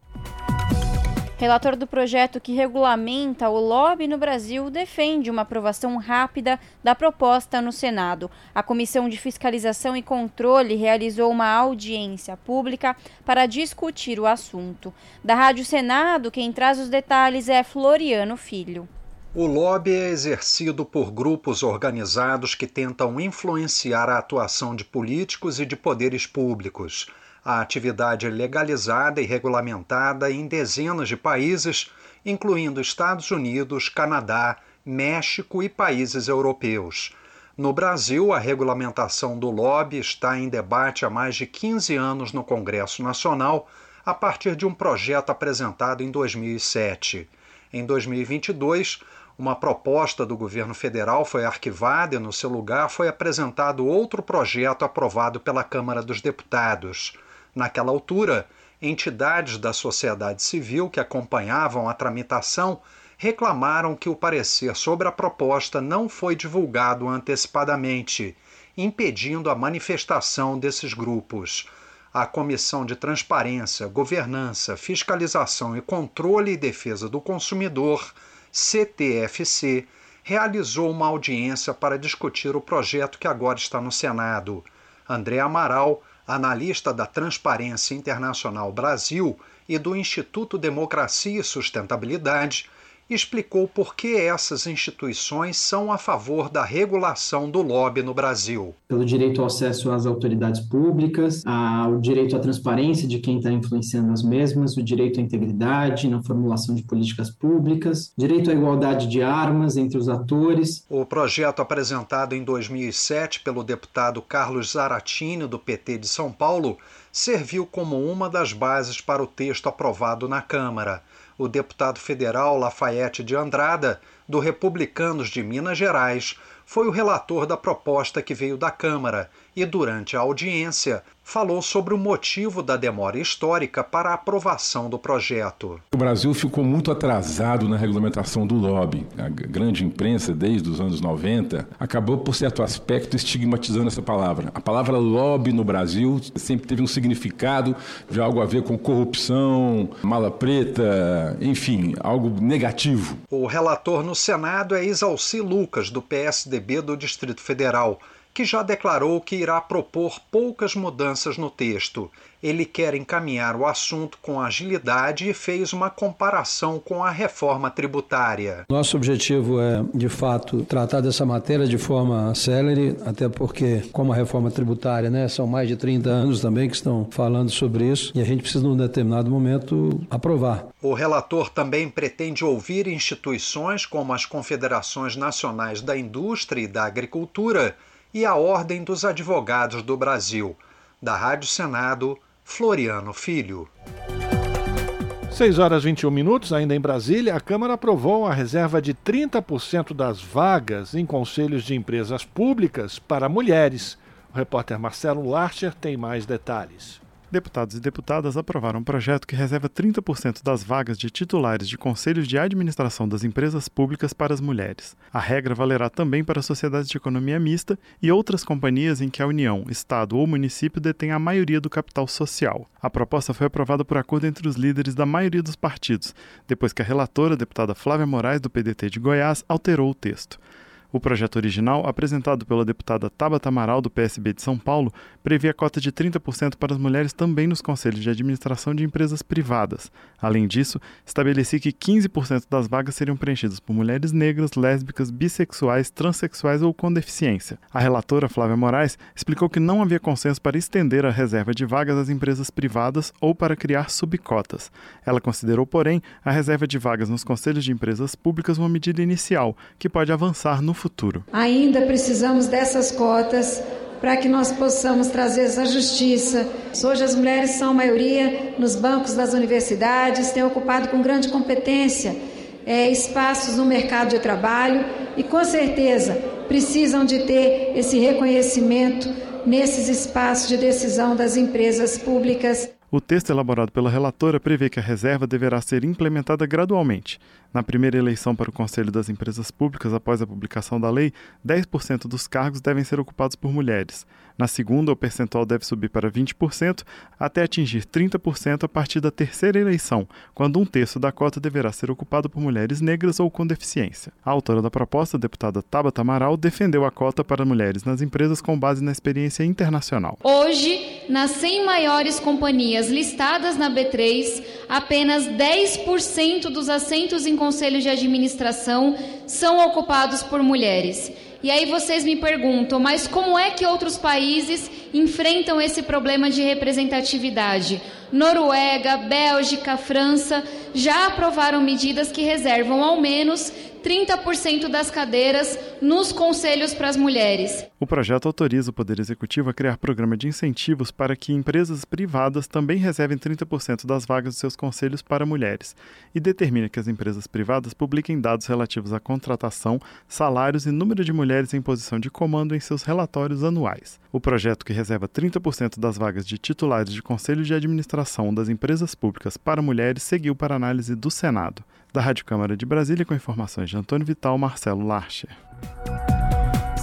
Relator do projeto que regulamenta o lobby no Brasil defende uma aprovação rápida da proposta no Senado. A Comissão de Fiscalização e Controle realizou uma audiência pública para discutir o assunto. Da Rádio Senado, quem traz os detalhes é Floriano Filho. O lobby é exercido por grupos organizados que tentam influenciar a atuação de políticos e de poderes públicos a atividade legalizada e regulamentada em dezenas de países, incluindo Estados Unidos, Canadá, México e países europeus. No Brasil, a regulamentação do lobby está em debate há mais de 15 anos no Congresso Nacional, a partir de um projeto apresentado em 2007. Em 2022, uma proposta do governo federal foi arquivada e, no seu lugar, foi apresentado outro projeto aprovado pela Câmara dos Deputados. Naquela altura, Entidades da sociedade civil que acompanhavam a tramitação reclamaram que o parecer sobre a proposta não foi divulgado antecipadamente, impedindo a manifestação desses grupos. A Comissão de Transparência, Governança, Fiscalização e Controle e Defesa do Consumidor, CTFC, realizou uma audiência para discutir o projeto que agora está no Senado. André Amaral, analista da Transparência Internacional Brasil e do Instituto Democracia e Sustentabilidade, explicou por que essas instituições são a favor da regulação do lobby no Brasil. Pelo direito ao acesso às autoridades públicas, ao direito à transparência de quem está influenciando as mesmas, o direito à integridade na formulação de políticas públicas, direito à igualdade de armas entre os atores. O projeto apresentado em 2007 pelo deputado Carlos Zaratini, do PT de São Paulo, serviu como uma das bases para o texto aprovado na Câmara o deputado federal Lafayette de Andrada, do Republicanos de Minas Gerais, foi o relator da proposta que veio da Câmara e, durante a audiência, falou sobre o motivo da demora histórica para a aprovação do projeto. O Brasil ficou muito atrasado na regulamentação do lobby. A grande imprensa, desde os anos 90, acabou, por certo aspecto, estigmatizando essa palavra. A palavra lobby no Brasil sempre teve um significado de algo a ver com corrupção, mala preta, enfim, algo negativo. O relator no Senado é Isalci Lucas, do PSDB do Distrito Federal que já declarou que irá propor poucas mudanças no texto. Ele quer encaminhar o assunto com agilidade e fez uma comparação com a reforma tributária. Nosso objetivo é, de fato, tratar dessa matéria de forma célere, até porque, como a reforma tributária, né, são mais de 30 anos também que estão falando sobre isso e a gente precisa, num determinado momento, aprovar. O relator também pretende ouvir instituições como as confederações nacionais da indústria e da agricultura e a Ordem dos Advogados do Brasil. Da Rádio Senado, Floriano Filho. 6 horas 21 minutos, ainda em Brasília, a Câmara aprovou a reserva de 30% das vagas em conselhos de empresas públicas para mulheres. O repórter Marcelo Larcher tem mais detalhes deputados e deputadas aprovaram um projeto que reserva 30% das vagas de titulares de conselhos de administração das empresas públicas para as mulheres. A regra valerá também para sociedades de economia mista e outras companhias em que a União, Estado ou município detém a maioria do capital social. A proposta foi aprovada por acordo entre os líderes da maioria dos partidos, depois que a relatora, a deputada Flávia Moraes, do PDT de Goiás, alterou o texto. O projeto original, apresentado pela deputada Tabata Amaral, do PSB de São Paulo, previa cota de 30% para as mulheres também nos conselhos de administração de empresas privadas. Além disso, estabelecia que 15% das vagas seriam preenchidas por mulheres negras, lésbicas, bissexuais, transexuais ou com deficiência. A relatora, Flávia Moraes, explicou que não havia consenso para estender a reserva de vagas às empresas privadas ou para criar subcotas. Ela considerou, porém, a reserva de vagas nos conselhos de empresas públicas uma medida inicial, que pode avançar no futuro. Ainda precisamos dessas cotas para que nós possamos trazer essa justiça. Hoje as mulheres são a maioria nos bancos das universidades, têm ocupado com grande competência é, espaços no mercado de trabalho e com certeza precisam de ter esse reconhecimento nesses espaços de decisão das empresas públicas. O texto elaborado pela relatora prevê que a reserva deverá ser implementada gradualmente. Na primeira eleição para o Conselho das Empresas Públicas após a publicação da lei, 10% dos cargos devem ser ocupados por mulheres. Na segunda, o percentual deve subir para 20%, até atingir 30% a partir da terceira eleição, quando um terço da cota deverá ser ocupado por mulheres negras ou com deficiência. A autora da proposta, a deputada Tabata Amaral, defendeu a cota para mulheres nas empresas com base na experiência internacional. Hoje, nas 100 maiores companhias listadas na B3, apenas 10% dos assentos em conselhos de administração são ocupados por mulheres. E aí vocês me perguntam, mas como é que outros países enfrentam esse problema de representatividade? Noruega, Bélgica, França já aprovaram medidas que reservam ao menos 30% das cadeiras nos conselhos para as mulheres. O projeto autoriza o Poder Executivo a criar programa de incentivos para que empresas privadas também reservem 30% das vagas de seus conselhos para mulheres e determina que as empresas privadas publiquem dados relativos à contratação, salários e número de mulheres em posição de comando em seus relatórios anuais. O projeto, que reserva 30% das vagas de titulares de conselho de administração das empresas públicas para mulheres, seguiu para análise do Senado. Da Rádio Câmara de Brasília, com informações de Antônio Vital, Marcelo Larcher.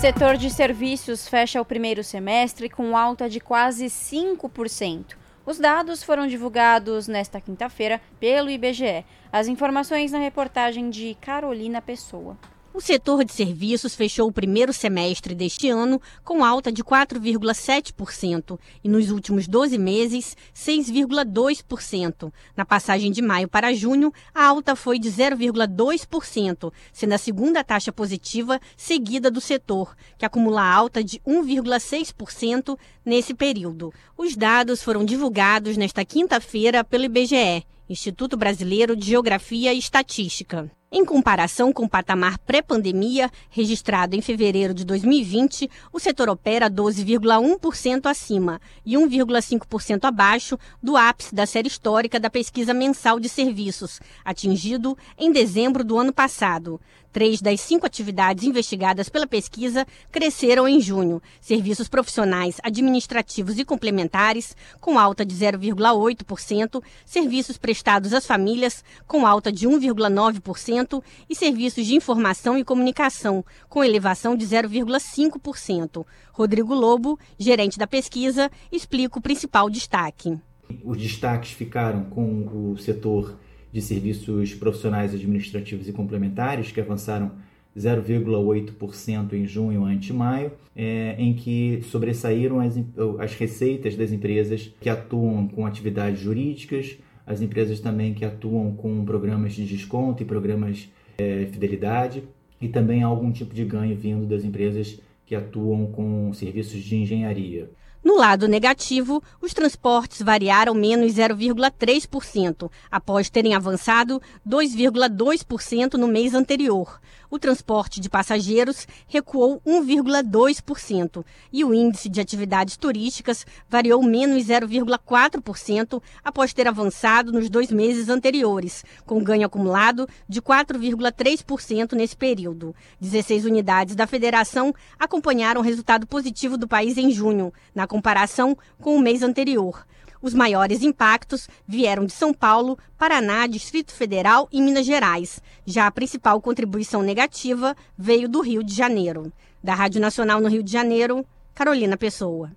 Setor de serviços fecha o primeiro semestre com alta de quase 5%. Os dados foram divulgados nesta quinta-feira pelo IBGE. As informações na reportagem de Carolina Pessoa. O setor de serviços fechou o primeiro semestre deste ano com alta de 4,7% e nos últimos 12 meses, 6,2%. Na passagem de maio para junho, a alta foi de 0,2%, sendo a segunda taxa positiva seguida do setor, que acumula alta de 1,6% nesse período. Os dados foram divulgados nesta quinta-feira pelo IBGE, Instituto Brasileiro de Geografia e Estatística. Em comparação com o patamar pré-pandemia, registrado em fevereiro de 2020, o setor opera 12,1% acima e 1,5% abaixo do ápice da série histórica da pesquisa mensal de serviços, atingido em dezembro do ano passado. Três das cinco atividades investigadas pela pesquisa cresceram em junho. Serviços profissionais, administrativos e complementares, com alta de 0,8%, serviços prestados às famílias, com alta de 1,9%, e serviços de informação e comunicação, com elevação de 0,5%. Rodrigo Lobo, gerente da pesquisa, explica o principal destaque. Os destaques ficaram com o setor de serviços profissionais administrativos e complementares, que avançaram 0,8% em junho ante maio, é, em que sobressaíram as, as receitas das empresas que atuam com atividades jurídicas, as empresas também que atuam com programas de desconto e programas é, fidelidade, e também algum tipo de ganho vindo das empresas que atuam com serviços de engenharia. No lado negativo, os transportes variaram menos 0,3%, após terem avançado 2,2% no mês anterior. O transporte de passageiros recuou 1,2% e o índice de atividades turísticas variou menos 0,4% após ter avançado nos dois meses anteriores, com ganho acumulado de 4,3% nesse período. 16 unidades da federação acompanharam o resultado positivo do país em junho, na comparação com o mês anterior. Os maiores impactos vieram de São Paulo, Paraná, Distrito Federal e Minas Gerais. Já a principal contribuição negativa veio do Rio de Janeiro. Da Rádio Nacional no Rio de Janeiro, Carolina Pessoa.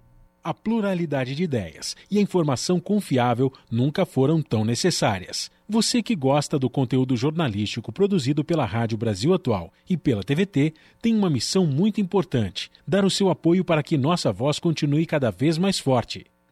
A pluralidade de ideias e a informação confiável nunca foram tão necessárias. Você que gosta do conteúdo jornalístico produzido pela Rádio Brasil Atual e pela TVT tem uma missão muito importante: dar o seu apoio para que nossa voz continue cada vez mais forte.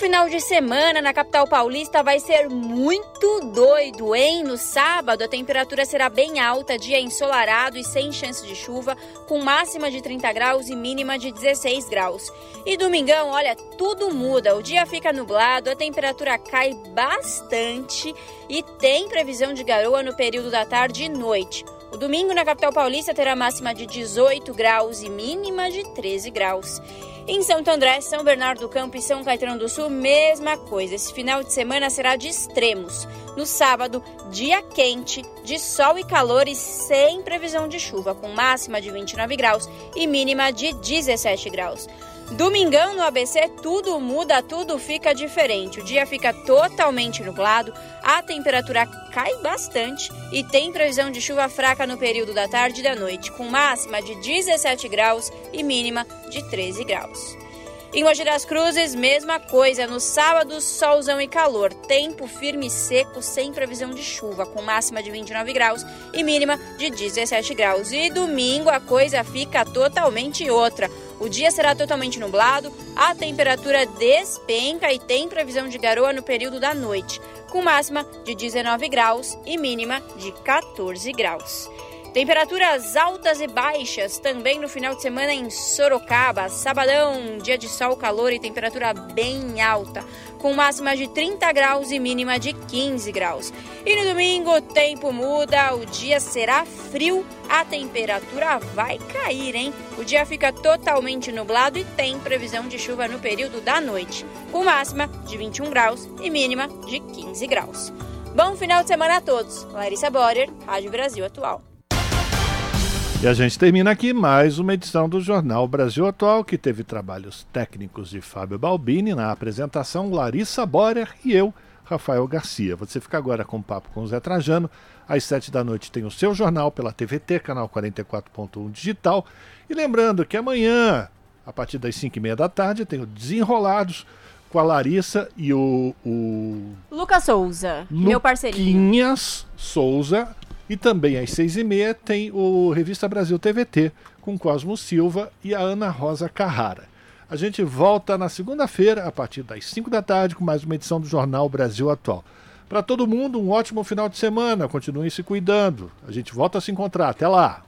Final de semana na capital paulista vai ser muito doido, hein? No sábado, a temperatura será bem alta, dia ensolarado e sem chance de chuva, com máxima de 30 graus e mínima de 16 graus. E domingão, olha, tudo muda. O dia fica nublado, a temperatura cai bastante e tem previsão de garoa no período da tarde e noite. O domingo na capital paulista terá máxima de 18 graus e mínima de 13 graus. Em Santo André, São Bernardo do Campo e São Caetano do Sul, mesma coisa. Esse final de semana será de extremos. No sábado, dia quente, de sol e calor e sem previsão de chuva, com máxima de 29 graus e mínima de 17 graus. Domingão no ABC, tudo muda, tudo fica diferente. O dia fica totalmente nublado, a temperatura cai bastante e tem previsão de chuva fraca no período da tarde e da noite, com máxima de 17 graus e mínima de 13 graus. Em Mogi das Cruzes, mesma coisa. No sábado, solzão e calor. Tempo firme e seco, sem previsão de chuva, com máxima de 29 graus e mínima de 17 graus. E domingo a coisa fica totalmente outra. O dia será totalmente nublado, a temperatura despenca e tem previsão de garoa no período da noite, com máxima de 19 graus e mínima de 14 graus. Temperaturas altas e baixas também no final de semana em Sorocaba. Sabadão, dia de sol, calor e temperatura bem alta, com máxima de 30 graus e mínima de 15 graus. E no domingo o tempo muda, o dia será frio, a temperatura vai cair, hein? O dia fica totalmente nublado e tem previsão de chuva no período da noite, com máxima de 21 graus e mínima de 15 graus. Bom final de semana a todos. Larissa Borer, Rádio Brasil Atual. E a gente termina aqui mais uma edição do Jornal Brasil Atual, que teve trabalhos técnicos de Fábio Balbini, na apresentação Larissa Borer e eu, Rafael Garcia. Você fica agora com o papo com o Zé Trajano. Às sete da noite tem o seu jornal pela TVT, canal 44.1 digital. E lembrando que amanhã, a partir das cinco e meia da tarde, tem o Desenrolados com a Larissa e o. o... Lucas Souza, meu parceirinho. Luquinhas Souza e também às seis e meia tem o Revista Brasil TVT com Cosmo Silva e a Ana Rosa Carrara. A gente volta na segunda-feira, a partir das 5 da tarde, com mais uma edição do Jornal Brasil Atual. Para todo mundo, um ótimo final de semana. Continuem se cuidando. A gente volta a se encontrar. Até lá!